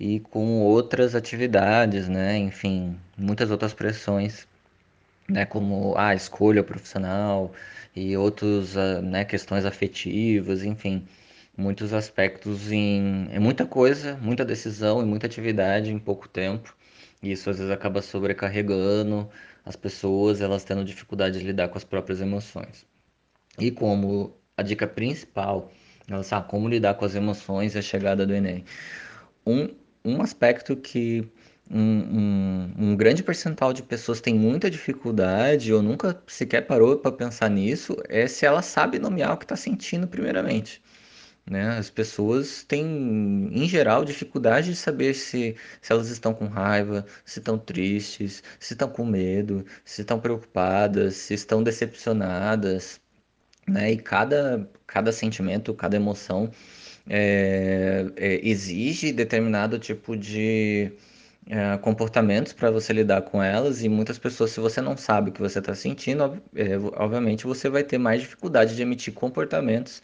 e com outras atividades, né? Enfim, muitas outras pressões, né? Como a escolha profissional, e outros, ah, né, questões afetivas, enfim, muitos aspectos em é muita coisa, muita decisão e muita atividade em pouco tempo. E isso às vezes acaba sobrecarregando as pessoas, elas tendo dificuldade de lidar com as próprias emoções. E como a dica principal, ela sabe como lidar com as emoções e a chegada do Enem. Um, um aspecto que um, um, grande percentual de pessoas tem muita dificuldade ou nunca sequer parou para pensar nisso é se ela sabe nomear o que está sentindo primeiramente. Né? As pessoas têm, em geral, dificuldade de saber se, se elas estão com raiva, se estão tristes, se estão com medo, se estão preocupadas, se estão decepcionadas. Né? E cada, cada sentimento, cada emoção é, é, exige determinado tipo de é, comportamentos para você lidar com elas e muitas pessoas, se você não sabe o que você está sentindo, é, obviamente você vai ter mais dificuldade de emitir comportamentos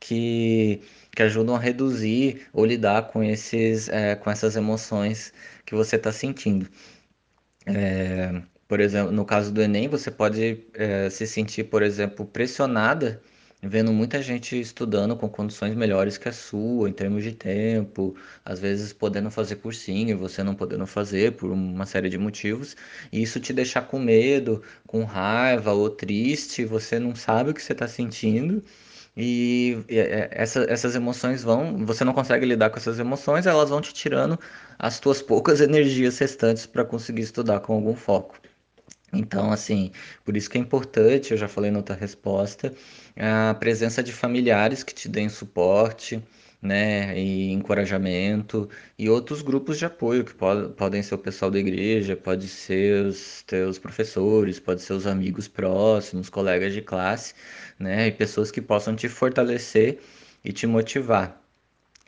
que, que ajudam a reduzir ou lidar com, esses, é, com essas emoções que você está sentindo. É, por exemplo, no caso do Enem, você pode é, se sentir, por exemplo, pressionada vendo muita gente estudando com condições melhores que a sua, em termos de tempo, às vezes podendo fazer cursinho e você não podendo fazer por uma série de motivos, e isso te deixar com medo, com raiva ou triste, você não sabe o que você está sentindo. E é, essa, essas emoções vão, você não consegue lidar com essas emoções, elas vão te tirando as tuas poucas energias restantes para conseguir estudar com algum foco. Então, assim, por isso que é importante, eu já falei na outra resposta, a presença de familiares que te deem suporte, né, e encorajamento, e outros grupos de apoio, que pode, podem ser o pessoal da igreja, pode ser os teus professores, pode ser os amigos próximos, colegas de classe, né, e pessoas que possam te fortalecer e te motivar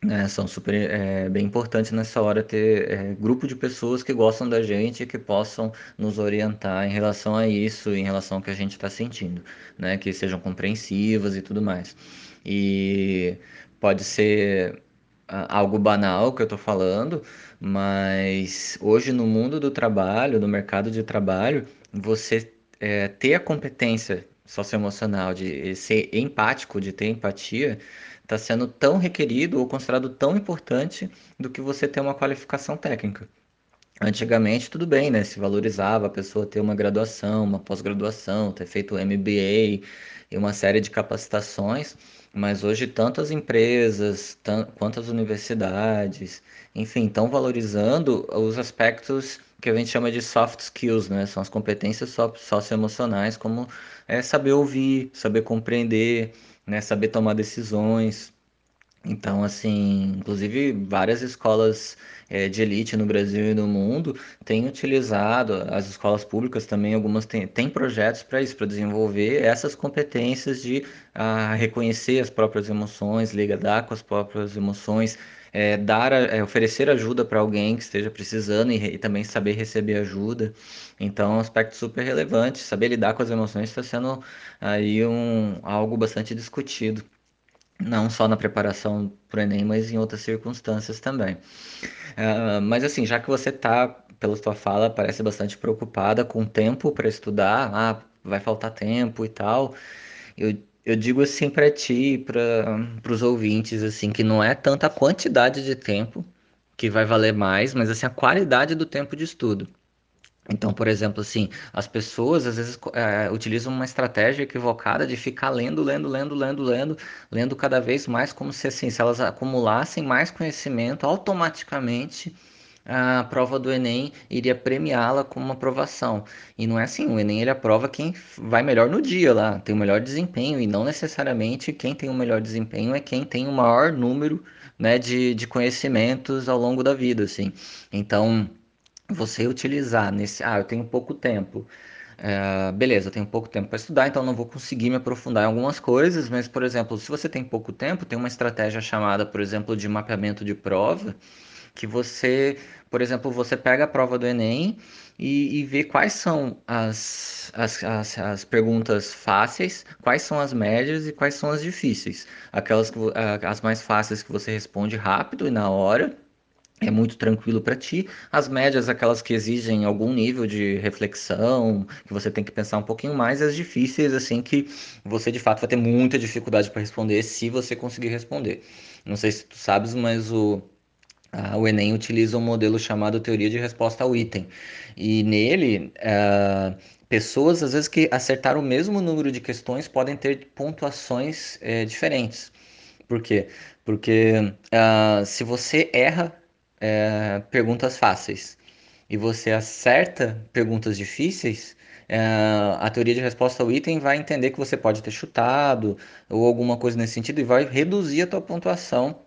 né, são super é, bem importantes nessa hora ter é, grupo de pessoas que gostam da gente e que possam nos orientar em relação a isso, em relação ao que a gente está sentindo, né, que sejam compreensivas e tudo mais. E pode ser algo banal que eu estou falando, mas hoje no mundo do trabalho, no mercado de trabalho, você é, ter a competência socioemocional de ser empático, de ter empatia, está sendo tão requerido ou considerado tão importante do que você ter uma qualificação técnica. Antigamente, tudo bem, né? Se valorizava a pessoa ter uma graduação, uma pós-graduação, ter feito MBA e uma série de capacitações, mas hoje tantas empresas quanto as universidades, enfim, estão valorizando os aspectos que a gente chama de soft skills, né? São as competências socioemocionais, como é saber ouvir, saber compreender, né, saber tomar decisões. Então, assim, inclusive várias escolas é, de elite no Brasil e no mundo têm utilizado, as escolas públicas também, algumas têm, têm projetos para isso, para desenvolver essas competências de a, reconhecer as próprias emoções, lidar com as próprias emoções, é, dar, é, oferecer ajuda para alguém que esteja precisando e, e, também saber receber ajuda. Então, é um aspecto super relevante. Saber lidar com as emoções está sendo aí um, algo bastante discutido, não só na preparação para o Enem, mas em outras circunstâncias também. Uh, mas assim, já que você está, pela sua fala, parece bastante preocupada com o tempo para estudar, ah, vai faltar tempo e tal, eu eu digo assim para ti e para os ouvintes assim que não é tanta quantidade de tempo que vai valer mais, mas assim a qualidade do tempo de estudo. Então, por exemplo, assim, as pessoas às vezes é, utilizam uma estratégia equivocada de ficar lendo, lendo, lendo, lendo, lendo, lendo cada vez mais, como se assim, se elas acumulassem mais conhecimento automaticamente a prova do Enem iria premiá-la com uma aprovação. E não é assim, o Enem ele aprova quem vai melhor no dia lá, tem o melhor desempenho, e não necessariamente quem tem o melhor desempenho é quem tem o maior número né, de, de conhecimentos ao longo da vida, assim. Então, você utilizar nesse, ah, eu tenho pouco tempo, é, beleza, eu tenho pouco tempo para estudar, então não vou conseguir me aprofundar em algumas coisas, mas, por exemplo, se você tem pouco tempo, tem uma estratégia chamada, por exemplo, de mapeamento de prova, que você, por exemplo, você pega a prova do Enem e, e vê quais são as, as, as, as, perguntas fáceis, quais são as médias e quais são as difíceis. Aquelas que, as mais fáceis que você responde rápido e na hora, é muito tranquilo para ti. As médias, aquelas que exigem algum nível de reflexão, que você tem que pensar um pouquinho mais, as difíceis, assim, que você de fato vai ter muita dificuldade para responder se você conseguir responder. Não sei se tu sabes, mas o, ah, o Enem utiliza um modelo chamado teoria de resposta ao item. E nele, ah, pessoas, às vezes, que acertaram o mesmo número de questões podem ter pontuações eh, diferentes. Por quê? Porque ah, se você erra perguntas fáceis e você acerta perguntas difíceis, eh, a teoria de resposta ao item vai entender que você pode ter chutado ou alguma coisa nesse sentido e vai reduzir a tua pontuação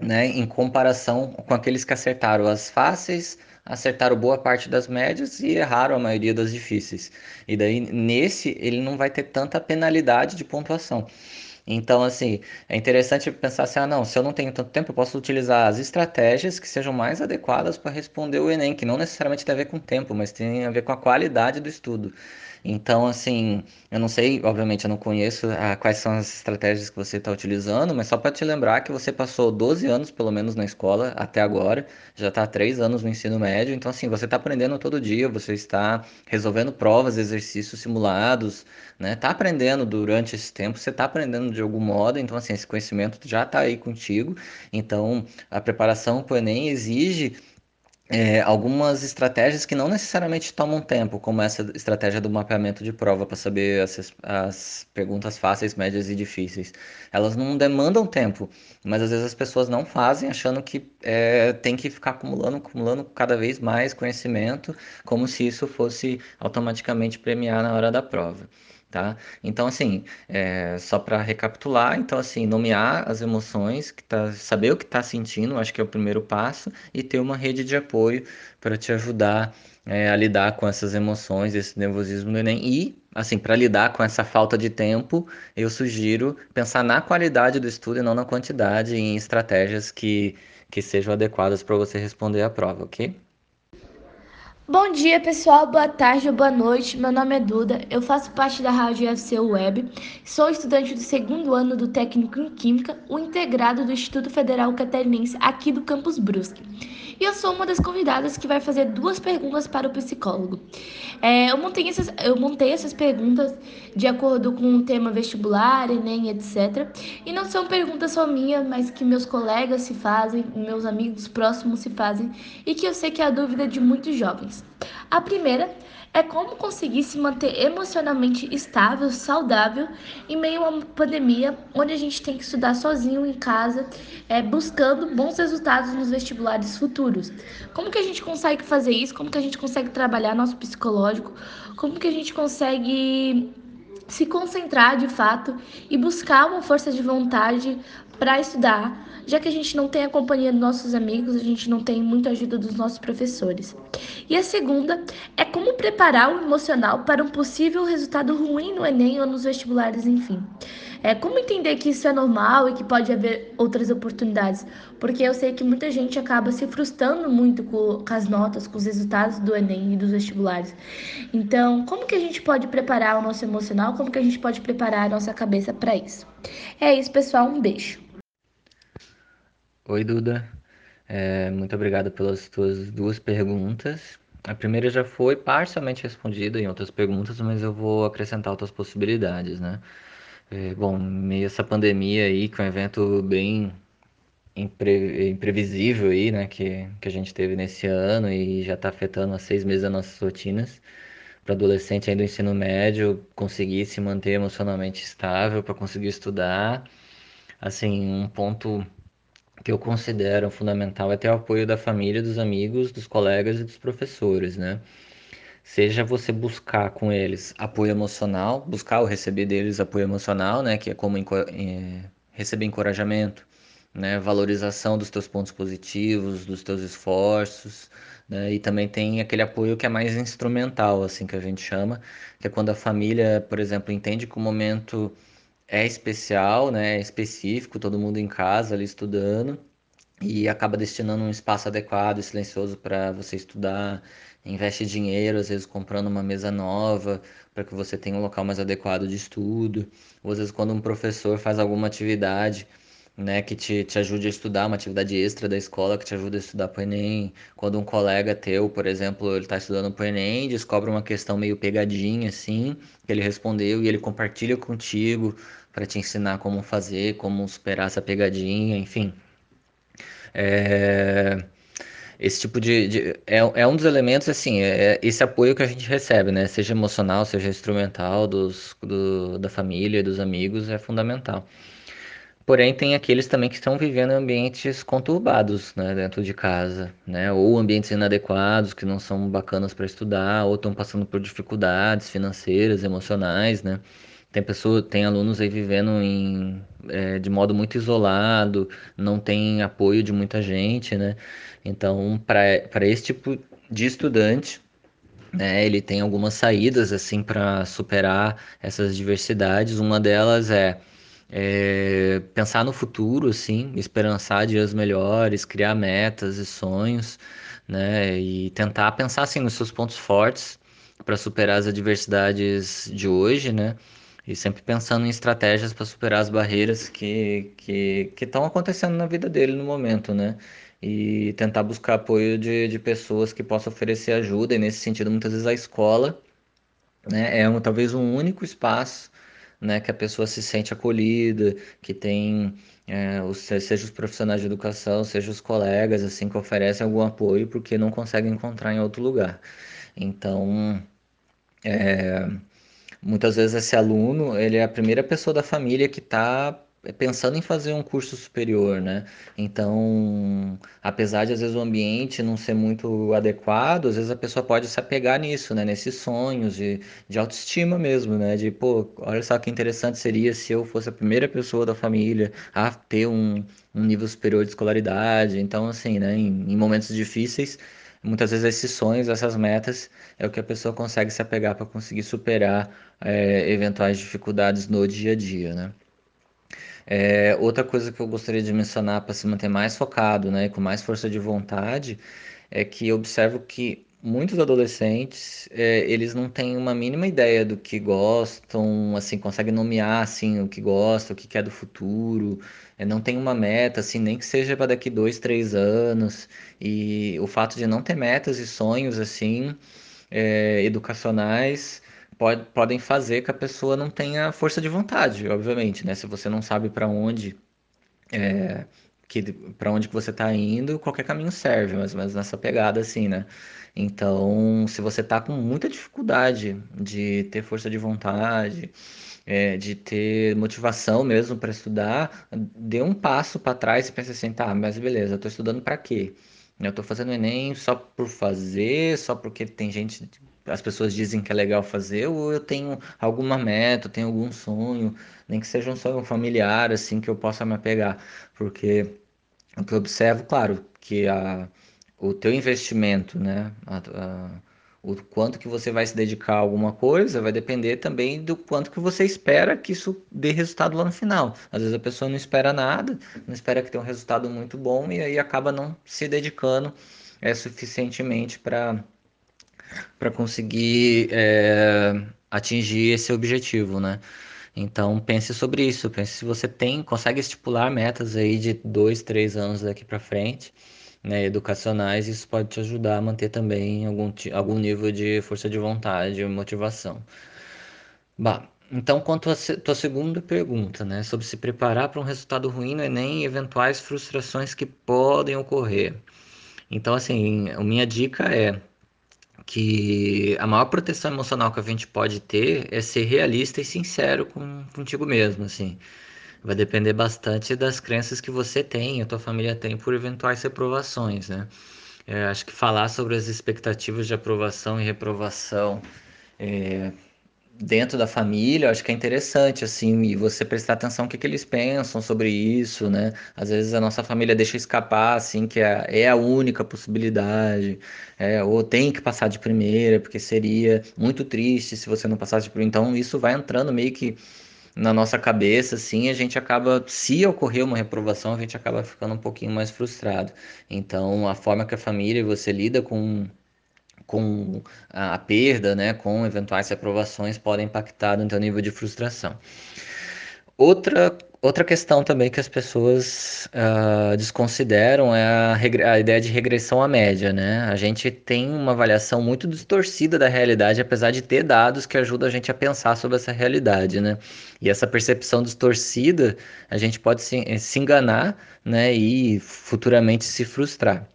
né, em comparação com aqueles que acertaram as fáceis, acertaram boa parte das médias e erraram a maioria das difíceis. E daí, nesse, ele não vai ter tanta penalidade de pontuação. Então, assim, é interessante pensar assim: ah, não, se eu não tenho tanto tempo, eu posso utilizar as estratégias que sejam mais adequadas para responder o Enem, que não necessariamente tem a ver com tempo, mas tem a ver com a qualidade do estudo. Então, assim, eu não sei, obviamente, eu não conheço ah, quais são as estratégias que você está utilizando, mas só para te lembrar que você passou 12 anos, pelo menos, na escola até agora, já está há 3 anos no ensino médio, então, assim, você está aprendendo todo dia, você está resolvendo provas, exercícios simulados, né? Está aprendendo durante esse tempo, você está aprendendo de algum modo, então, assim, esse conhecimento já está aí contigo, então, a preparação para o Enem exige é, algumas estratégias que não necessariamente tomam tempo, como essa estratégia do mapeamento de prova para saber as, as, perguntas fáceis, médias e difíceis. Elas não demandam tempo, mas às vezes as pessoas não fazem achando que é, tem que ficar acumulando, acumulando cada vez mais conhecimento, como se isso fosse automaticamente premiar na hora da prova. Tá? Então, assim, é, só para recapitular, então, assim, nomear as emoções, que tá, saber o que está sentindo, acho que é o primeiro passo, e ter uma rede de apoio para te ajudar é, a lidar com essas emoções, esse nervosismo do Enem. E, assim, para lidar com essa falta de tempo, eu sugiro pensar na qualidade do estudo e não na quantidade, em estratégias que, que sejam adequadas para você responder a prova, ok? Bom dia, pessoal. Boa tarde ou boa noite. Meu nome é Duda. Eu faço parte da Rádio UFC Web. Sou estudante do segundo ano do Técnico em Química, o integrado do Instituto Federal Catarinense aqui do Campus Brusque. E eu sou uma das convidadas que vai fazer duas perguntas para o psicólogo. É, eu, montei essas, eu montei essas perguntas de acordo com o tema vestibular, Enem, etc. E não são perguntas só minhas, mas que meus colegas se fazem, meus amigos próximos se fazem, e que eu sei que é a dúvida de muitos jovens. A primeira é como conseguir se manter emocionalmente estável, saudável em meio a uma pandemia onde a gente tem que estudar sozinho em casa, é, buscando bons resultados nos vestibulares futuros. Como que a gente consegue fazer isso? Como que a gente consegue trabalhar nosso psicológico? Como que a gente consegue se concentrar de fato e buscar uma força de vontade para estudar, já que a gente não tem a companhia dos nossos amigos, a gente não tem muita ajuda dos nossos professores. E a segunda é como preparar o emocional para um possível resultado ruim no Enem ou nos vestibulares, enfim. É como entender que isso é normal e que pode haver outras oportunidades, porque eu sei que muita gente acaba se frustrando muito com, com as notas, com os resultados do Enem e dos vestibulares. Então, como que a gente pode preparar o nosso emocional? Como que a gente pode preparar a nossa cabeça para isso? É isso, pessoal. Um beijo. Oi, Duda. É, muito obrigado pelas tuas duas perguntas. A primeira já foi parcialmente respondida em outras perguntas, mas eu vou acrescentar outras possibilidades, né? É, bom, meio essa pandemia aí, que é um evento bem impre, imprevisível aí, né, que, que a gente teve nesse ano e já está afetando há seis meses as nossas rotinas. Para adolescente ainda do ensino médio, conseguir se manter emocionalmente estável, para conseguir estudar. Assim, um ponto que eu considero fundamental é ter o apoio da família, dos amigos, dos colegas e dos professores, né? Seja você buscar com eles apoio emocional, buscar ou receber deles apoio emocional, né? Que é como é, receber encorajamento, né? Valorização dos teus pontos positivos, dos teus esforços, né? E também tem aquele apoio que é mais instrumental, assim que a gente chama, que é quando a família, por exemplo, entende que o momento é especial, né? É específico, todo mundo em casa ali estudando e acaba destinando um espaço adequado e silencioso para você estudar, investe dinheiro, às vezes comprando uma mesa nova para que você tenha um local mais adequado de estudo, ou às vezes quando um professor faz alguma atividade né, que te, te ajude a estudar, uma atividade extra da escola que te ajuda a estudar para o Enem. Quando um colega teu, por exemplo, ele está estudando para o Enem, descobre uma questão meio pegadinha, assim, que ele respondeu e ele compartilha contigo para te ensinar como fazer, como superar essa pegadinha, enfim. É esse tipo de, de, é, é um dos elementos assim é, é esse apoio que a gente recebe né seja emocional seja instrumental dos do, da família dos amigos é fundamental Porém, tem aqueles também que estão vivendo em ambientes conturbados, né, dentro de casa, né, ou ambientes inadequados, que não são bacanas para estudar, ou estão passando por dificuldades financeiras, emocionais, né. Tem pessoa, tem alunos aí vivendo em, é, de modo muito isolado, não tem apoio de muita gente, né. Então, para esse tipo de estudante, né, ele tem algumas saídas assim para superar essas diversidades. Uma delas é é, pensar no futuro, assim, esperançar dias melhores, criar metas e sonhos, né? E tentar pensar assim nos seus pontos fortes para superar as adversidades de hoje, né? E sempre pensando em estratégias para superar as barreiras que que estão acontecendo na vida dele no momento, né? E tentar buscar apoio de, de pessoas que possam oferecer ajuda, e nesse sentido, muitas vezes a escola né, é um, talvez um único espaço né, que a pessoa se sente acolhida, que tem, é, os, seja os profissionais de educação, seja os colegas, assim, que oferecem algum apoio, porque não conseguem encontrar em outro lugar. Então, é, muitas vezes esse aluno, ele é a primeira pessoa da família que está pensando em fazer um curso superior, né? Então, apesar de às vezes o ambiente não ser muito adequado, às vezes a pessoa pode se apegar nisso, né? Nesses sonhos de, de autoestima mesmo, né? De, pô, olha só que interessante seria se eu fosse a primeira pessoa da família a ter um, um nível superior de escolaridade. Então, assim, né? Em, em momentos difíceis, muitas vezes esses sonhos, essas metas, é o que a pessoa consegue se apegar para conseguir superar é, eventuais dificuldades no dia a dia, né? É, outra coisa que eu gostaria de mencionar para se manter mais focado, né, com mais força de vontade, é que eu observo que muitos adolescentes, é, eles não têm uma mínima ideia do que gostam, assim, conseguem nomear, assim, o que gosta, o que quer do futuro, é, não tem uma meta, assim, nem que seja para daqui dois, três anos, e o fato de não ter metas e sonhos, assim, é, educacionais, pode, podem fazer que a pessoa não tenha força de vontade, obviamente, né? Se você não sabe para onde é, que para onde que você está indo, qualquer caminho serve, ou menos nessa pegada assim, né? Então, se você está com muita dificuldade de ter força de vontade, é, de ter motivação mesmo para estudar, dê um passo para trás e pense assim, tá, mas beleza, eu estou estudando para quê? Eu estou fazendo Enem só por fazer, só porque tem gente as pessoas dizem que é legal fazer, ou eu tenho alguma meta, tenho algum sonho, nem que seja um sonho familiar, assim, que eu possa me apegar. Porque o que eu observo, claro, que a, o teu investimento, né, a, a, o quanto que você vai se dedicar a alguma coisa vai depender também do quanto que você espera que isso dê resultado lá no final. Às vezes a pessoa não espera nada, não espera que tenha um resultado muito bom e aí acaba não se dedicando é, suficientemente para para conseguir é, atingir esse objetivo, né? Então pense sobre isso, pense se você tem, consegue estipular metas aí de dois, três anos daqui para frente, né, educacionais, isso pode te ajudar a manter também algum, algum nível de força de vontade e motivação. Bah, então, quanto à tua segunda pergunta, né, sobre se preparar para um resultado ruim no Enem e eventuais frustrações que podem ocorrer. Então, assim, a minha dica é que a maior proteção emocional que a gente pode ter é ser realista e sincero com, contigo mesmo, assim. Vai depender bastante das crenças que você tem, a tua família tem por eventuais reprovações, né? É, acho que falar sobre as expectativas de aprovação e reprovação é, dentro da família, eu acho que é interessante, assim, e você prestar atenção no que, que eles pensam sobre isso, né? Às vezes a nossa família deixa escapar, assim, que é, é a única possibilidade, é, ou tem que passar de primeira, porque seria muito triste se você não passasse de primeira. Então, isso vai entrando meio que na nossa cabeça, assim, a gente acaba, se ocorrer uma reprovação, a gente acaba ficando um pouquinho mais frustrado. Então, a forma que a família você lida com com a perda, né, com eventuais reprovações, podem impactar no teu nível de frustração. Outra, outra questão também que as pessoas uh, desconsideram é a, a, ideia de regressão à média, né? A gente tem uma avaliação muito distorcida da realidade, apesar de ter dados que ajudam a gente a pensar sobre essa realidade, né? E essa percepção distorcida, a gente pode se, se enganar, né, e futuramente se frustrar.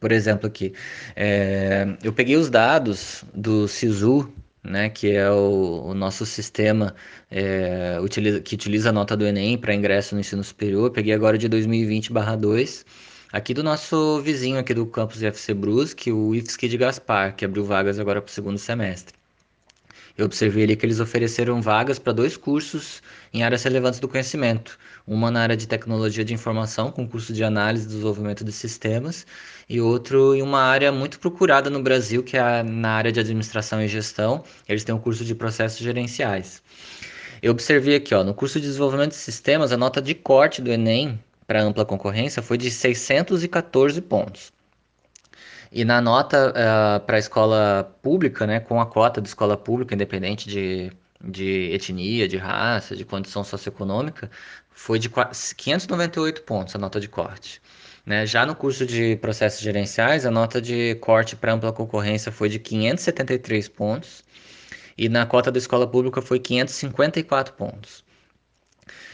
Por exemplo, aqui, é, eu peguei os dados do SISU, né, que é o, o nosso sistema é, utiliza, que utiliza a nota do Enem para ingresso no ensino superior. Eu peguei agora de 2020/2, aqui do nosso vizinho aqui do campus IFC Brusque, o IFSC de Gaspar, que abriu vagas agora para o segundo semestre. Eu observei ali que eles ofereceram vagas para dois cursos em áreas relevantes do conhecimento. Uma na área de tecnologia de informação, com curso de análise e desenvolvimento de sistemas, e outro em uma área muito procurada no Brasil, que é na área de administração e gestão. Eles têm um curso de processos gerenciais. Eu observei aqui, ó, no curso de desenvolvimento de sistemas, a nota de corte do Enem para ampla concorrência foi de 614 pontos. E na nota uh, para a escola pública, né, com a cota de escola pública, independente de, de etnia, de raça, de condição socioeconômica, foi de 598 pontos a nota de corte. Né? Já no curso de processos gerenciais, a nota de corte para ampla concorrência foi de 573 pontos e na cota da escola pública foi 554 pontos.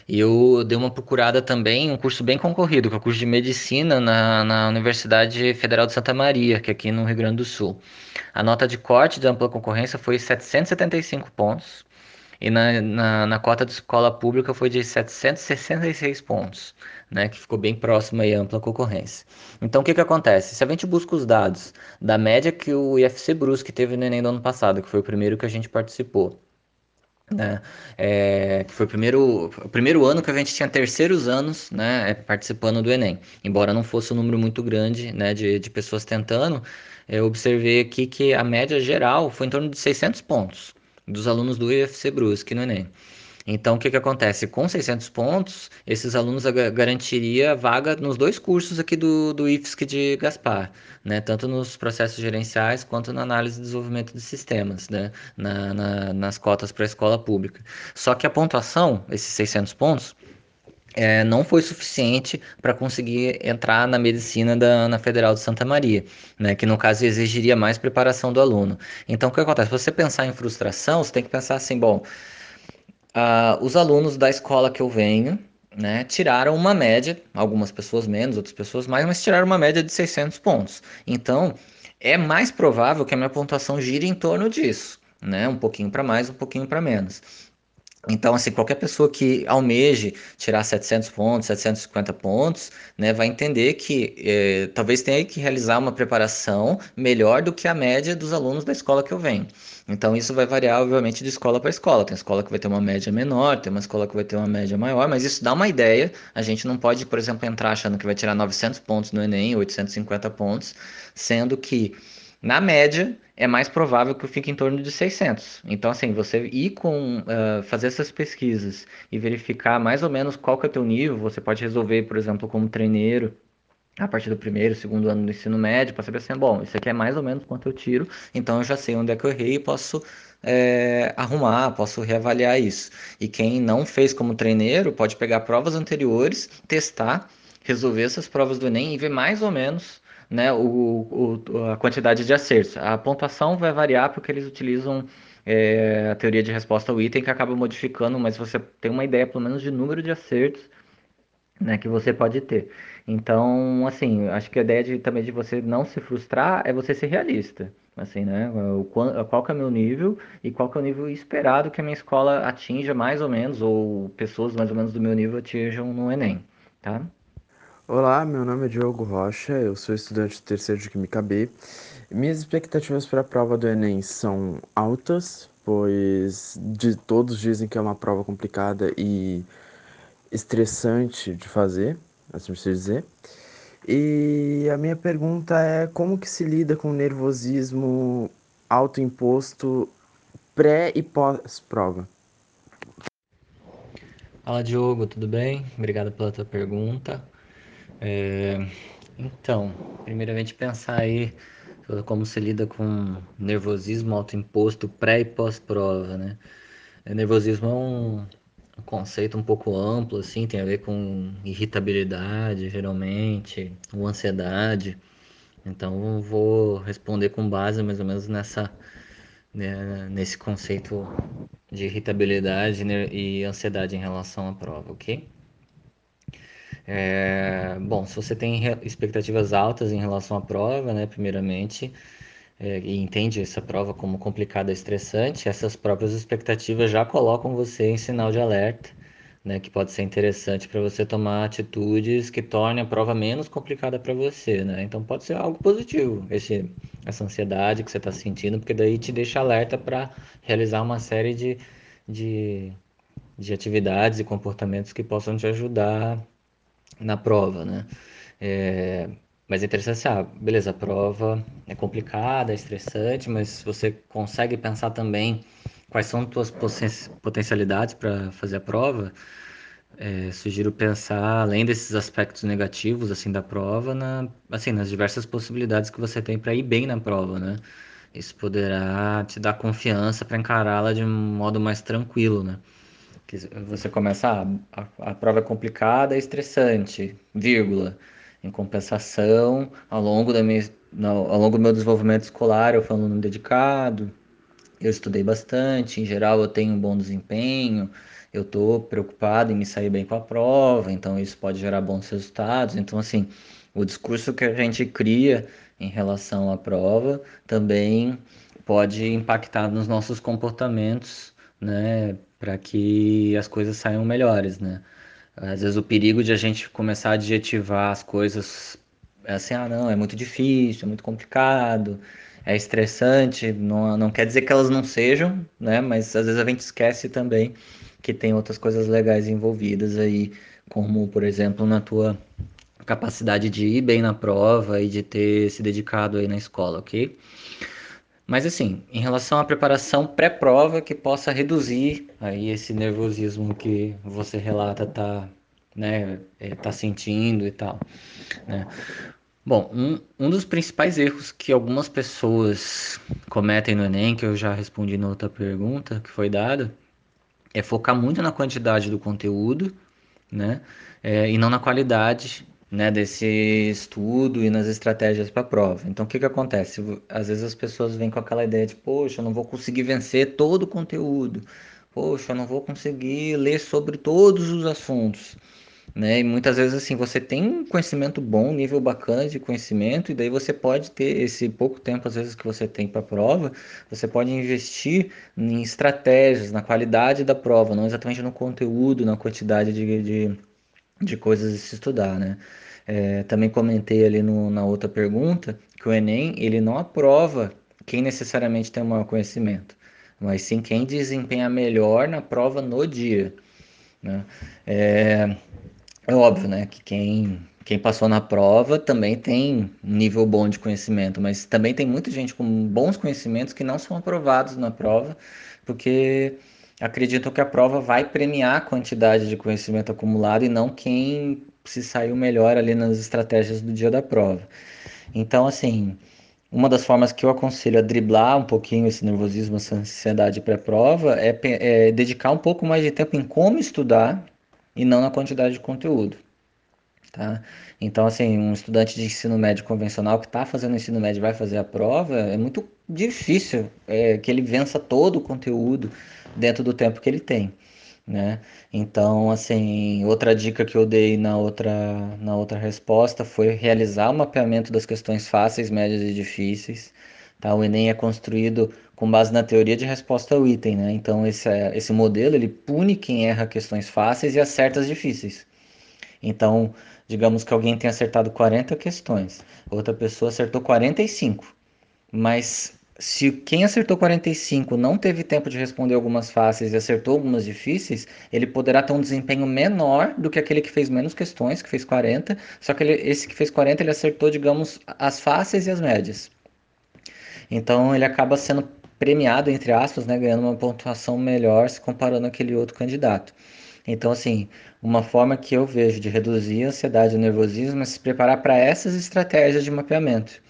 E eu dei uma procurada também, um curso bem concorrido, que é o curso de medicina na, na Universidade Federal de Santa Maria, que é aqui no Rio Grande do Sul. A nota de corte de ampla concorrência foi 775 pontos. E na, na, na cota de escola pública foi de 766 pontos, né, que ficou bem próxima e ampla concorrência. Então, o que, que acontece? Se a gente busca os dados da média que o IFC Brusque teve no Enem do ano passado, que foi o primeiro que a gente participou, né? É, foi o primeiro, o primeiro ano que a gente tinha terceiros anos né, é, participando do Enem. Embora não fosse um número muito grande né, de, de pessoas tentando, eu observei aqui que a média geral foi em torno de 600 pontos dos alunos do IFC Brusque no Enem. Então, o que, que acontece? Com 600 pontos, esses alunos garantiria vaga nos dois cursos aqui do, do IFSC de Gaspar, né? tanto nos processos gerenciais quanto na análise e desenvolvimento de sistemas, né? na, na, nas cotas para a escola pública. Só que a pontuação, esses 600 pontos, é, não foi suficiente para conseguir entrar na medicina da, na Federal de Santa Maria, né, que no caso exigiria mais preparação do aluno. Então, o que acontece? Se você pensar em frustração, você tem que pensar assim, bom, uh, os alunos da escola que eu venho, né, tiraram uma média, algumas pessoas menos, outras pessoas mais, mas tiraram uma média de 600 pontos. Então, é mais provável que a minha pontuação gire em torno disso, né, um pouquinho para mais, um pouquinho para menos. Então, assim, qualquer pessoa que almeje tirar 700 pontos, 750 pontos, né, vai entender que eh, talvez tenha que realizar uma preparação melhor do que a média dos alunos da escola que eu venho. Então, isso vai variar, obviamente, de escola para escola. Tem escola que vai ter uma média menor, tem uma escola que vai ter uma média maior, mas isso dá uma ideia. A gente não pode, por exemplo, entrar achando que vai tirar 900 pontos no Enem, 850 pontos, sendo que na média, é mais provável que fique em torno de 600. Então, assim, você ir com, uh, fazer essas pesquisas e verificar mais ou menos qual que é o teu nível, você pode resolver, por exemplo, como treineiro, a partir do primeiro, segundo ano do ensino médio, para saber assim, bom, isso aqui é mais ou menos quanto eu tiro, então eu já sei onde é que eu errei e posso é, arrumar, posso reavaliar isso. E quem não fez como treineiro pode pegar provas anteriores, testar, resolver essas provas do Enem e ver mais ou menos né, o, o, a quantidade de acertos. A pontuação vai variar porque eles utilizam é, a teoria de resposta ao item que acaba modificando, mas você tem uma ideia pelo menos de número de acertos né, que você pode ter. Então, assim, acho que a ideia de, também de você não se frustrar é você ser realista. Assim, né? O, qual que é o meu nível e qual que é o nível esperado que a minha escola atinja mais ou menos, ou pessoas mais ou menos do meu nível atinjam no Enem, tá? Olá, meu nome é Diogo Rocha, eu sou estudante do terceiro de Química B. Minhas expectativas para a prova do Enem são altas, pois de todos dizem que é uma prova complicada e estressante de fazer, assim se dizer. E a minha pergunta é como que se lida com o nervosismo autoimposto pré e pós-prova? Fala Diogo, tudo bem? Obrigado pela tua pergunta. É, então, primeiramente pensar aí como se lida com nervosismo autoimposto pré e pós-prova, né? O nervosismo é um, um, conceito um pouco amplo, assim, tem a ver com irritabilidade, geralmente, ou ansiedade. Então, vou responder com base mais ou menos nessa, né, nesse conceito de irritabilidade né, e ansiedade em relação à prova, ok? É, bom, se você tem expectativas altas em relação à prova, né, primeiramente, é, e entende essa prova como complicada e estressante, essas próprias expectativas já colocam você em sinal de alerta, né, que pode ser interessante para você tomar atitudes que tornem a prova menos complicada para você, né? Então pode ser algo positivo, esse, essa ansiedade que você está sentindo, porque daí te deixa alerta para realizar uma série de, de, de atividades e comportamentos que possam te ajudar na prova, né? É, mas é interessante, ah, beleza, a prova é complicada, é estressante, mas você consegue pensar também quais são tuas potencialidades para fazer a prova, é, sugiro pensar, além desses aspectos negativos, assim, da prova, na, assim, nas diversas possibilidades que você tem para ir bem na prova, né? Isso poderá te dar confiança para encará-la de um modo mais tranquilo, né? Que você começa, a, a prova é complicada, é estressante, vírgula. Em compensação, ao longo, da minha, ao longo do meu desenvolvimento escolar, eu fui um aluno dedicado, eu estudei bastante, em geral eu tenho um bom desempenho, eu estou preocupado em me sair bem com a prova, então isso pode gerar bons resultados. Então, assim, o discurso que a gente cria em relação à prova também pode impactar nos nossos comportamentos, né, para que as coisas saiam melhores, né? Às vezes o perigo de a gente começar a adjetivar as coisas é assim, ah, não, é muito difícil, é muito complicado, é estressante, não, não quer dizer que elas não sejam, né? Mas às vezes a gente esquece também que tem outras coisas legais envolvidas aí, como, por exemplo, na tua capacidade de ir bem na prova e de ter se dedicado aí na escola, ok? Mas assim, em relação à preparação pré-prova que possa reduzir aí esse nervosismo que você relata tá, né, é, tá sentindo e tal, né? Bom, um, um dos principais erros que algumas pessoas cometem no Enem, que eu já respondi na outra pergunta que foi dada, é focar muito na quantidade do conteúdo, né? É, e não na qualidade né, desse estudo e nas estratégias para a prova. Então, o que, que acontece? Às vezes as pessoas vêm com aquela ideia de, poxa, eu não vou conseguir vencer todo o conteúdo, poxa, eu não vou conseguir ler sobre todos os assuntos. Né? E muitas vezes assim, você tem um conhecimento bom, um nível bacana de conhecimento, e daí você pode ter esse pouco tempo, às vezes, que você tem para a prova, você pode investir em estratégias, na qualidade da prova, não exatamente no conteúdo, na quantidade de, de, de coisas a se estudar, né? É, também comentei ali no, na outra pergunta que o Enem ele não aprova quem necessariamente tem o maior conhecimento, mas sim quem desempenha melhor na prova no dia. Né? É, é óbvio né, que quem, quem passou na prova também tem um nível bom de conhecimento, mas também tem muita gente com bons conhecimentos que não são aprovados na prova, porque acreditam que a prova vai premiar a quantidade de conhecimento acumulado e não quem se saiu melhor ali nas estratégias do dia da prova. Então, assim, uma das formas que eu aconselho a driblar um pouquinho esse nervosismo, essa ansiedade pré-prova, é, é dedicar um pouco mais de tempo em como estudar e não na quantidade de conteúdo. Tá? Então, assim, um estudante de ensino médio convencional que está fazendo ensino médio vai fazer a prova, é muito difícil é, que ele vença todo o conteúdo dentro do tempo que ele tem né? Então, assim, outra dica que eu dei na outra, na outra resposta foi realizar o mapeamento das questões fáceis, médias e difíceis. Tá? O Enem é construído com base na teoria de resposta ao item, né? Então, esse, esse modelo, ele pune quem erra questões fáceis e acerta as difíceis. Então, digamos que alguém tenha acertado 40 questões, outra pessoa acertou 45, mas se quem acertou 45 não teve tempo de responder algumas fáceis e acertou algumas difíceis, ele poderá ter um desempenho menor do que aquele que fez menos questões, que fez 40, só que ele, esse que fez 40 ele acertou, digamos, as fáceis e as médias. Então ele acaba sendo premiado, entre aspas, né, ganhando uma pontuação melhor se comparando aquele outro candidato. Então, assim, uma forma que eu vejo de reduzir a ansiedade e o nervosismo é se preparar para essas estratégias de mapeamento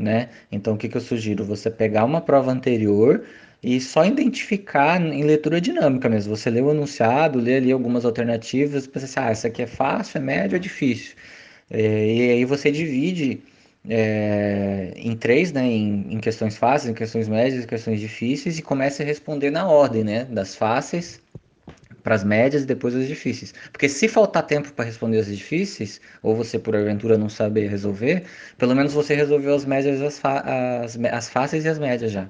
né? Então, o que, que eu sugiro? Você pegar uma prova anterior e só identificar em leitura dinâmica mesmo. Você lê o anunciado, lê ali algumas alternativas, pensa assim, ah, essa aqui é fácil, é médio, é difícil. É, e aí você divide é, em três, né? Em, em, questões fáceis, em questões médias, em questões difíceis, e começa a responder na ordem, né? Das fáceis para as médias e depois as difíceis. Porque se faltar tempo para responder as difíceis, ou você por aventura não saber resolver, pelo menos você resolveu as médias, as, as, as fáceis e as médias já.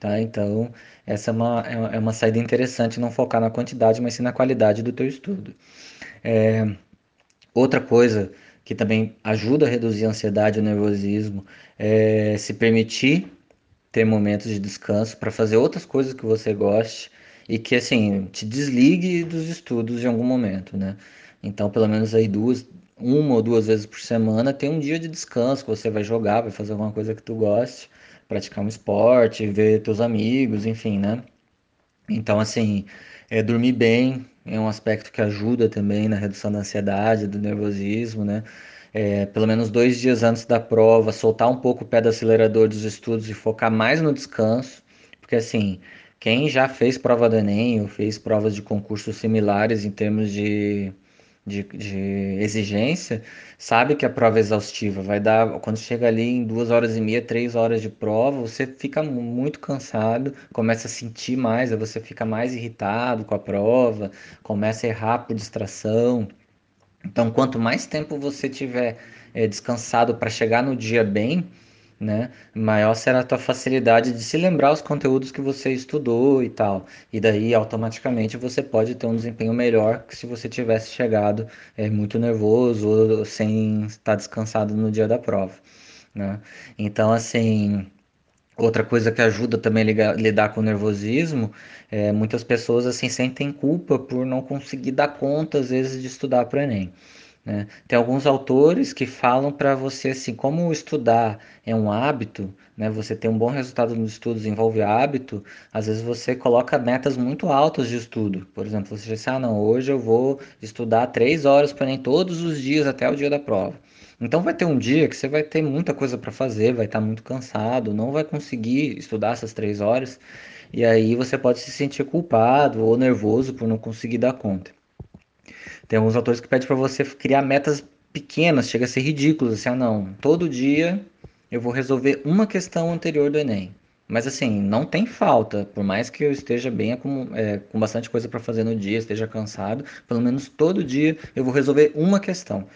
Tá? Então, essa é uma, é, é uma saída interessante, não focar na quantidade, mas sim na qualidade do teu estudo. É, outra coisa que também ajuda a reduzir a ansiedade e o nervosismo é se permitir ter momentos de descanso para fazer outras coisas que você goste e que assim te desligue dos estudos em algum momento, né? Então, pelo menos aí duas, uma ou duas vezes por semana tem um dia de descanso que você vai jogar, vai fazer alguma coisa que tu goste, praticar um esporte, ver teus amigos, enfim, né? Então, assim, é dormir bem, é um aspecto que ajuda também na redução da ansiedade, do nervosismo, né? É, pelo menos dois dias antes da prova, soltar um pouco o pé do acelerador dos estudos e focar mais no descanso, porque assim, quem já fez prova do Enem ou fez provas de concursos similares em termos de de, de exigência, sabe que a prova é exaustiva. Vai dar, quando chega ali em duas horas e meia, três horas de prova, você fica muito cansado, começa a sentir mais, você fica mais irritado com a prova, começa a errar por distração. Então, quanto mais tempo você tiver é, descansado para chegar no dia bem, né? Maior será a tua facilidade de se lembrar os conteúdos que você estudou e tal. E daí, automaticamente, você pode ter um desempenho melhor que se você tivesse chegado é, muito nervoso ou sem estar descansado no dia da prova, né? Então, assim, outra coisa que ajuda também a lidar com o nervosismo é muitas pessoas, assim, sentem culpa por não conseguir dar conta, às vezes, de estudar para o Enem. Né? Tem alguns autores que falam para você assim, como estudar é um hábito, né? Você ter um bom resultado nos estudos envolve hábito. Às vezes você coloca metas muito altas de estudo. Por exemplo, você diz, ah, não, hoje eu vou estudar três horas nem todos os dias até o dia da prova. Então vai ter um dia que você vai ter muita coisa para fazer, vai estar tá muito cansado, não vai conseguir estudar essas três horas. E aí você pode se sentir culpado ou nervoso por não conseguir dar conta. Tem alguns autores que pedem para você criar metas pequenas, chega a ser ridículo, assim, ah não, todo dia eu vou resolver uma questão anterior do Enem. Mas assim, não tem falta, por mais que eu esteja bem com, é, com bastante coisa para fazer no dia, esteja cansado, pelo menos todo dia eu vou resolver uma questão.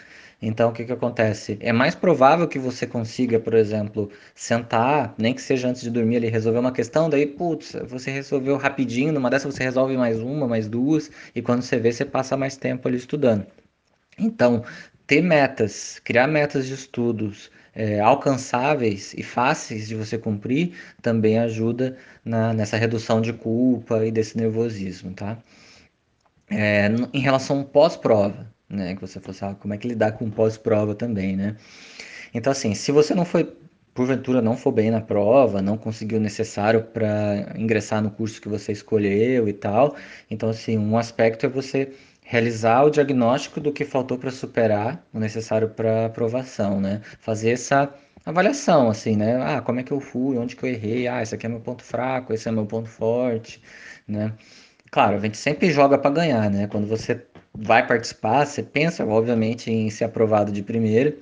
Então, o que, que acontece? É mais provável que você consiga, por exemplo, sentar, nem que seja antes de dormir ali, resolver uma questão, daí, putz, você resolveu rapidinho, numa dessas você resolve mais uma, mais duas, e quando você vê, você passa mais tempo ali estudando. Então, ter metas, criar metas de estudos é, alcançáveis e fáceis de você cumprir também ajuda na, nessa redução de culpa e desse nervosismo, tá? É, em relação pós-prova, né? Que você fosse, ah, como é que lidar com pós-prova também, né? Então, assim, se você não foi, porventura, não for bem na prova, não conseguiu o necessário para ingressar no curso que você escolheu e tal, então, assim, um aspecto é você realizar o diagnóstico do que faltou para superar o necessário para aprovação, né? Fazer essa avaliação, assim, né? Ah, como é que eu fui, onde que eu errei, ah, esse aqui é meu ponto fraco, esse é meu ponto forte, né? Claro, a gente sempre joga para ganhar, né? Quando você vai participar, você pensa, obviamente, em ser aprovado de primeira,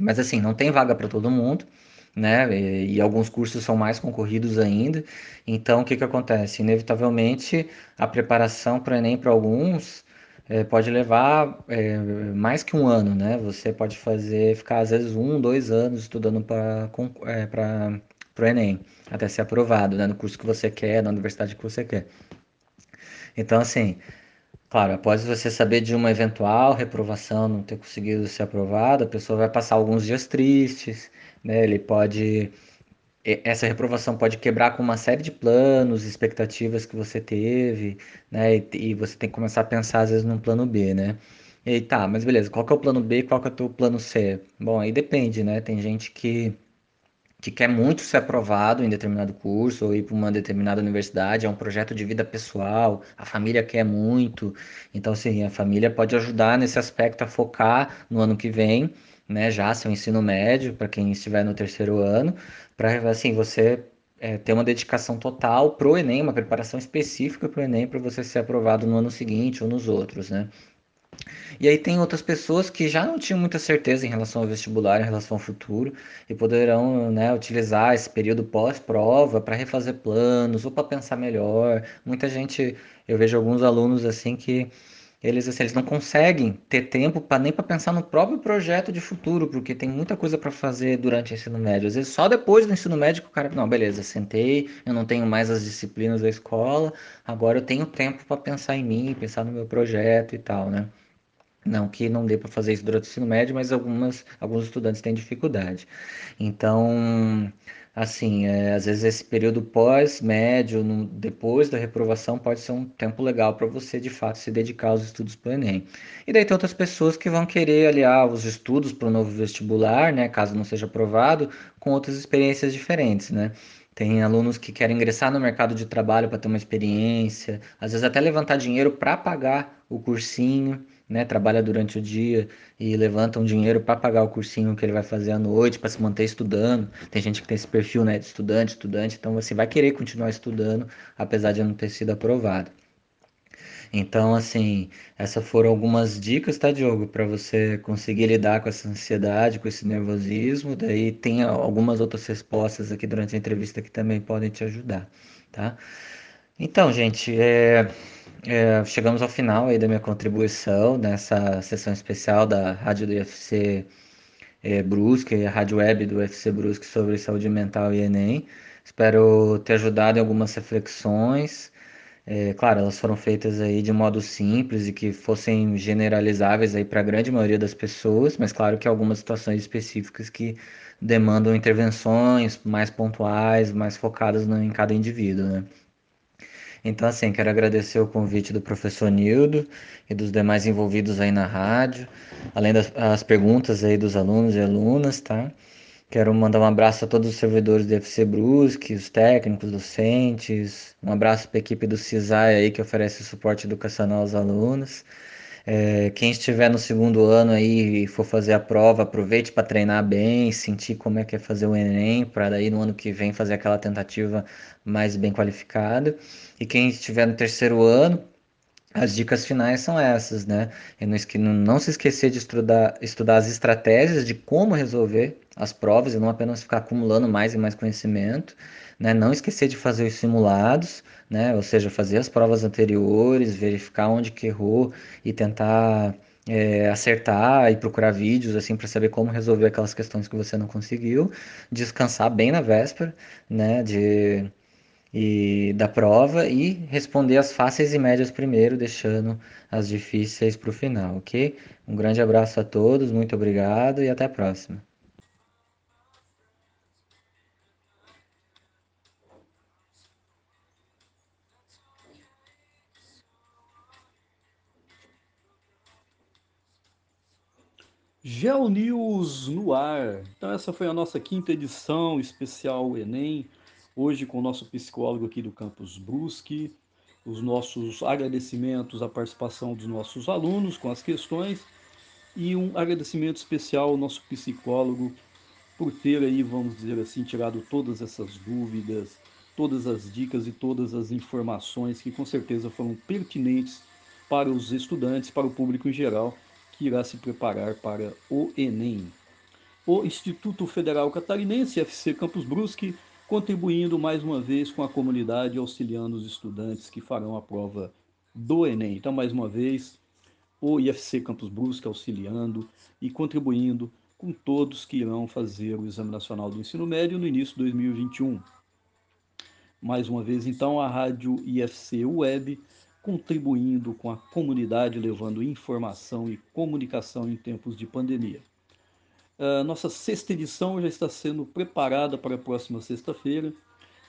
mas assim, não tem vaga para todo mundo, né? E, e, alguns cursos são mais concorridos ainda. Então, o que que acontece? Inevitavelmente, a preparação para o Enem para alguns é, pode levar é, mais que um ano, né? Você pode fazer, ficar às vezes um, dois anos estudando para é, para o Enem, até ser aprovado, né? No curso que você quer, na universidade que você quer. Então, assim, Claro, após você saber de uma eventual reprovação, não ter conseguido ser aprovado, a pessoa vai passar alguns dias tristes, né? Ele pode essa reprovação pode quebrar com uma série de planos, expectativas que você teve, né? E, você tem que começar a pensar às vezes num plano B, né? E tá, mas beleza, qual que é o plano B, qual que é o teu plano C? Bom, aí depende, né? Tem gente que que quer muito ser aprovado em determinado curso ou ir para uma determinada universidade, é um projeto de vida pessoal, a família quer muito. Então, assim, a família pode ajudar nesse aspecto a focar no ano que vem, né, já seu ensino médio, para quem estiver no terceiro ano, para, assim, você é, ter uma dedicação total pro Enem, uma preparação específica para o Enem, para você ser aprovado no ano seguinte ou nos outros, né? E aí tem outras pessoas que já não tinham muita certeza em relação ao vestibular, em relação ao futuro, e poderão né, utilizar esse período pós-prova para refazer planos ou para pensar melhor. Muita gente, eu vejo alguns alunos assim que eles, assim, eles não conseguem ter tempo para nem para pensar no próprio projeto de futuro, porque tem muita coisa para fazer durante o ensino médio. Às vezes só depois do ensino médio o cara, não, beleza, sentei, eu não tenho mais as disciplinas da escola, agora eu tenho tempo para pensar em mim, pensar no meu projeto e tal, né? Não que não dê para fazer isso durante o ensino médio, mas algumas, alguns estudantes têm dificuldade. Então, assim, é, às vezes esse período pós-médio, depois da reprovação, pode ser um tempo legal para você, de fato, se dedicar aos estudos para o Enem. E daí tem outras pessoas que vão querer aliar os estudos para o novo vestibular, né, caso não seja aprovado, com outras experiências diferentes, né? Tem alunos que querem ingressar no mercado de trabalho para ter uma experiência, às vezes até levantar dinheiro para pagar o cursinho, né? Trabalha durante o dia e levanta um dinheiro para pagar o cursinho que ele vai fazer à noite, para se manter estudando. Tem gente que tem esse perfil, né, de estudante, estudante, então você vai querer continuar estudando apesar de não ter sido aprovado. Então, assim, essas foram algumas dicas, tá, Diogo, para você conseguir lidar com essa ansiedade, com esse nervosismo. Daí tem algumas outras respostas aqui durante a entrevista que também podem te ajudar, tá? Então, gente, é, é, chegamos ao final aí da minha contribuição nessa sessão especial da Rádio do UFC é, Brusque, a Rádio Web do UFC Brusque sobre saúde mental e Enem. Espero ter ajudado em algumas reflexões. É, claro, elas foram feitas aí de modo simples e que fossem generalizáveis aí para a grande maioria das pessoas, mas claro que algumas situações específicas que demandam intervenções mais pontuais, mais focadas no, em cada indivíduo, né? Então, assim, quero agradecer o convite do professor Nildo e dos demais envolvidos aí na rádio, além das perguntas aí dos alunos e alunas, tá? Quero mandar um abraço a todos os servidores do FC Brusque, os técnicos, docentes, um abraço para a equipe do CISAI aí que oferece suporte educacional aos alunos. É, quem estiver no segundo ano aí e for fazer a prova, aproveite para treinar bem, sentir como é que é fazer o Enem, para daí no ano que vem fazer aquela tentativa mais bem qualificada. E quem estiver no terceiro ano, as dicas finais são essas, né? E não, não se esquecer de estudar, estudar as estratégias de como resolver as provas e não apenas ficar acumulando mais e mais conhecimento, né? Não esquecer de fazer os simulados, né? Ou seja, fazer as provas anteriores, verificar onde que errou e tentar é, acertar e procurar vídeos assim para saber como resolver aquelas questões que você não conseguiu, descansar bem na véspera, né? De e da prova e responder as fáceis e médias primeiro, deixando as difíceis para o final, ok? Um grande abraço a todos, muito obrigado e até a próxima. GeoNews no ar. Então essa foi a nossa quinta edição especial Enem hoje com o nosso psicólogo aqui do Campus Brusque, os nossos agradecimentos à participação dos nossos alunos com as questões e um agradecimento especial ao nosso psicólogo por ter aí, vamos dizer assim, tirado todas essas dúvidas, todas as dicas e todas as informações que com certeza foram pertinentes para os estudantes, para o público em geral que irá se preparar para o Enem. O Instituto Federal Catarinense, FC Campus Brusque, contribuindo mais uma vez com a comunidade, auxiliando os estudantes que farão a prova do Enem. Então, mais uma vez, o IFC Campus Brusque auxiliando e contribuindo com todos que irão fazer o Exame Nacional do Ensino Médio no início de 2021. Mais uma vez, então, a Rádio IFC Web contribuindo com a comunidade, levando informação e comunicação em tempos de pandemia. A nossa sexta edição já está sendo preparada para a próxima sexta-feira,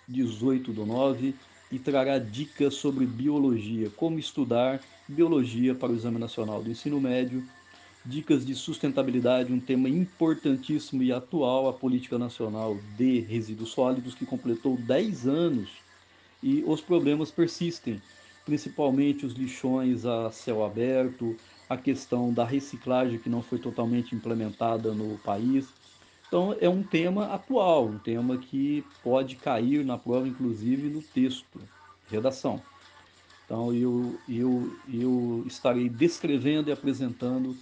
18 do 9, e trará dicas sobre biologia, como estudar biologia para o Exame Nacional do Ensino Médio, dicas de sustentabilidade, um tema importantíssimo e atual, a Política Nacional de Resíduos Sólidos, que completou 10 anos e os problemas persistem, principalmente os lixões a céu aberto, a questão da reciclagem que não foi totalmente implementada no país. Então é um tema atual, um tema que pode cair na prova, inclusive no texto, redação. Então eu, eu, eu estarei descrevendo e apresentando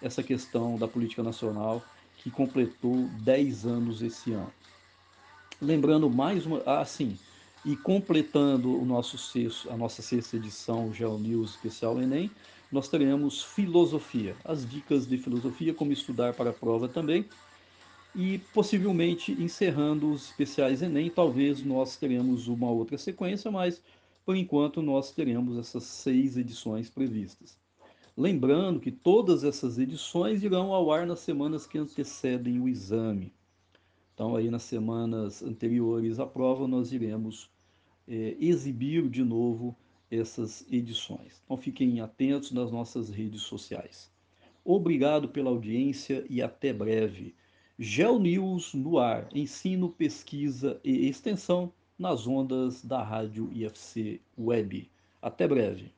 essa questão da política nacional que completou 10 anos esse ano. Lembrando mais uma, ah, sim, e completando o nosso sexto, a nossa sexta edição Geo News Especial Enem, nós teremos filosofia, as dicas de filosofia, como estudar para a prova também, e possivelmente encerrando os especiais Enem, talvez nós teremos uma outra sequência, mas por enquanto nós teremos essas seis edições previstas. Lembrando que todas essas edições irão ao ar nas semanas que antecedem o exame. Então, aí nas semanas anteriores à prova, nós iremos é, exibir de novo essas edições. Então fiquem atentos nas nossas redes sociais. Obrigado pela audiência e até breve. GeoNews no ar, ensino, pesquisa e extensão nas ondas da rádio IFC Web. Até breve.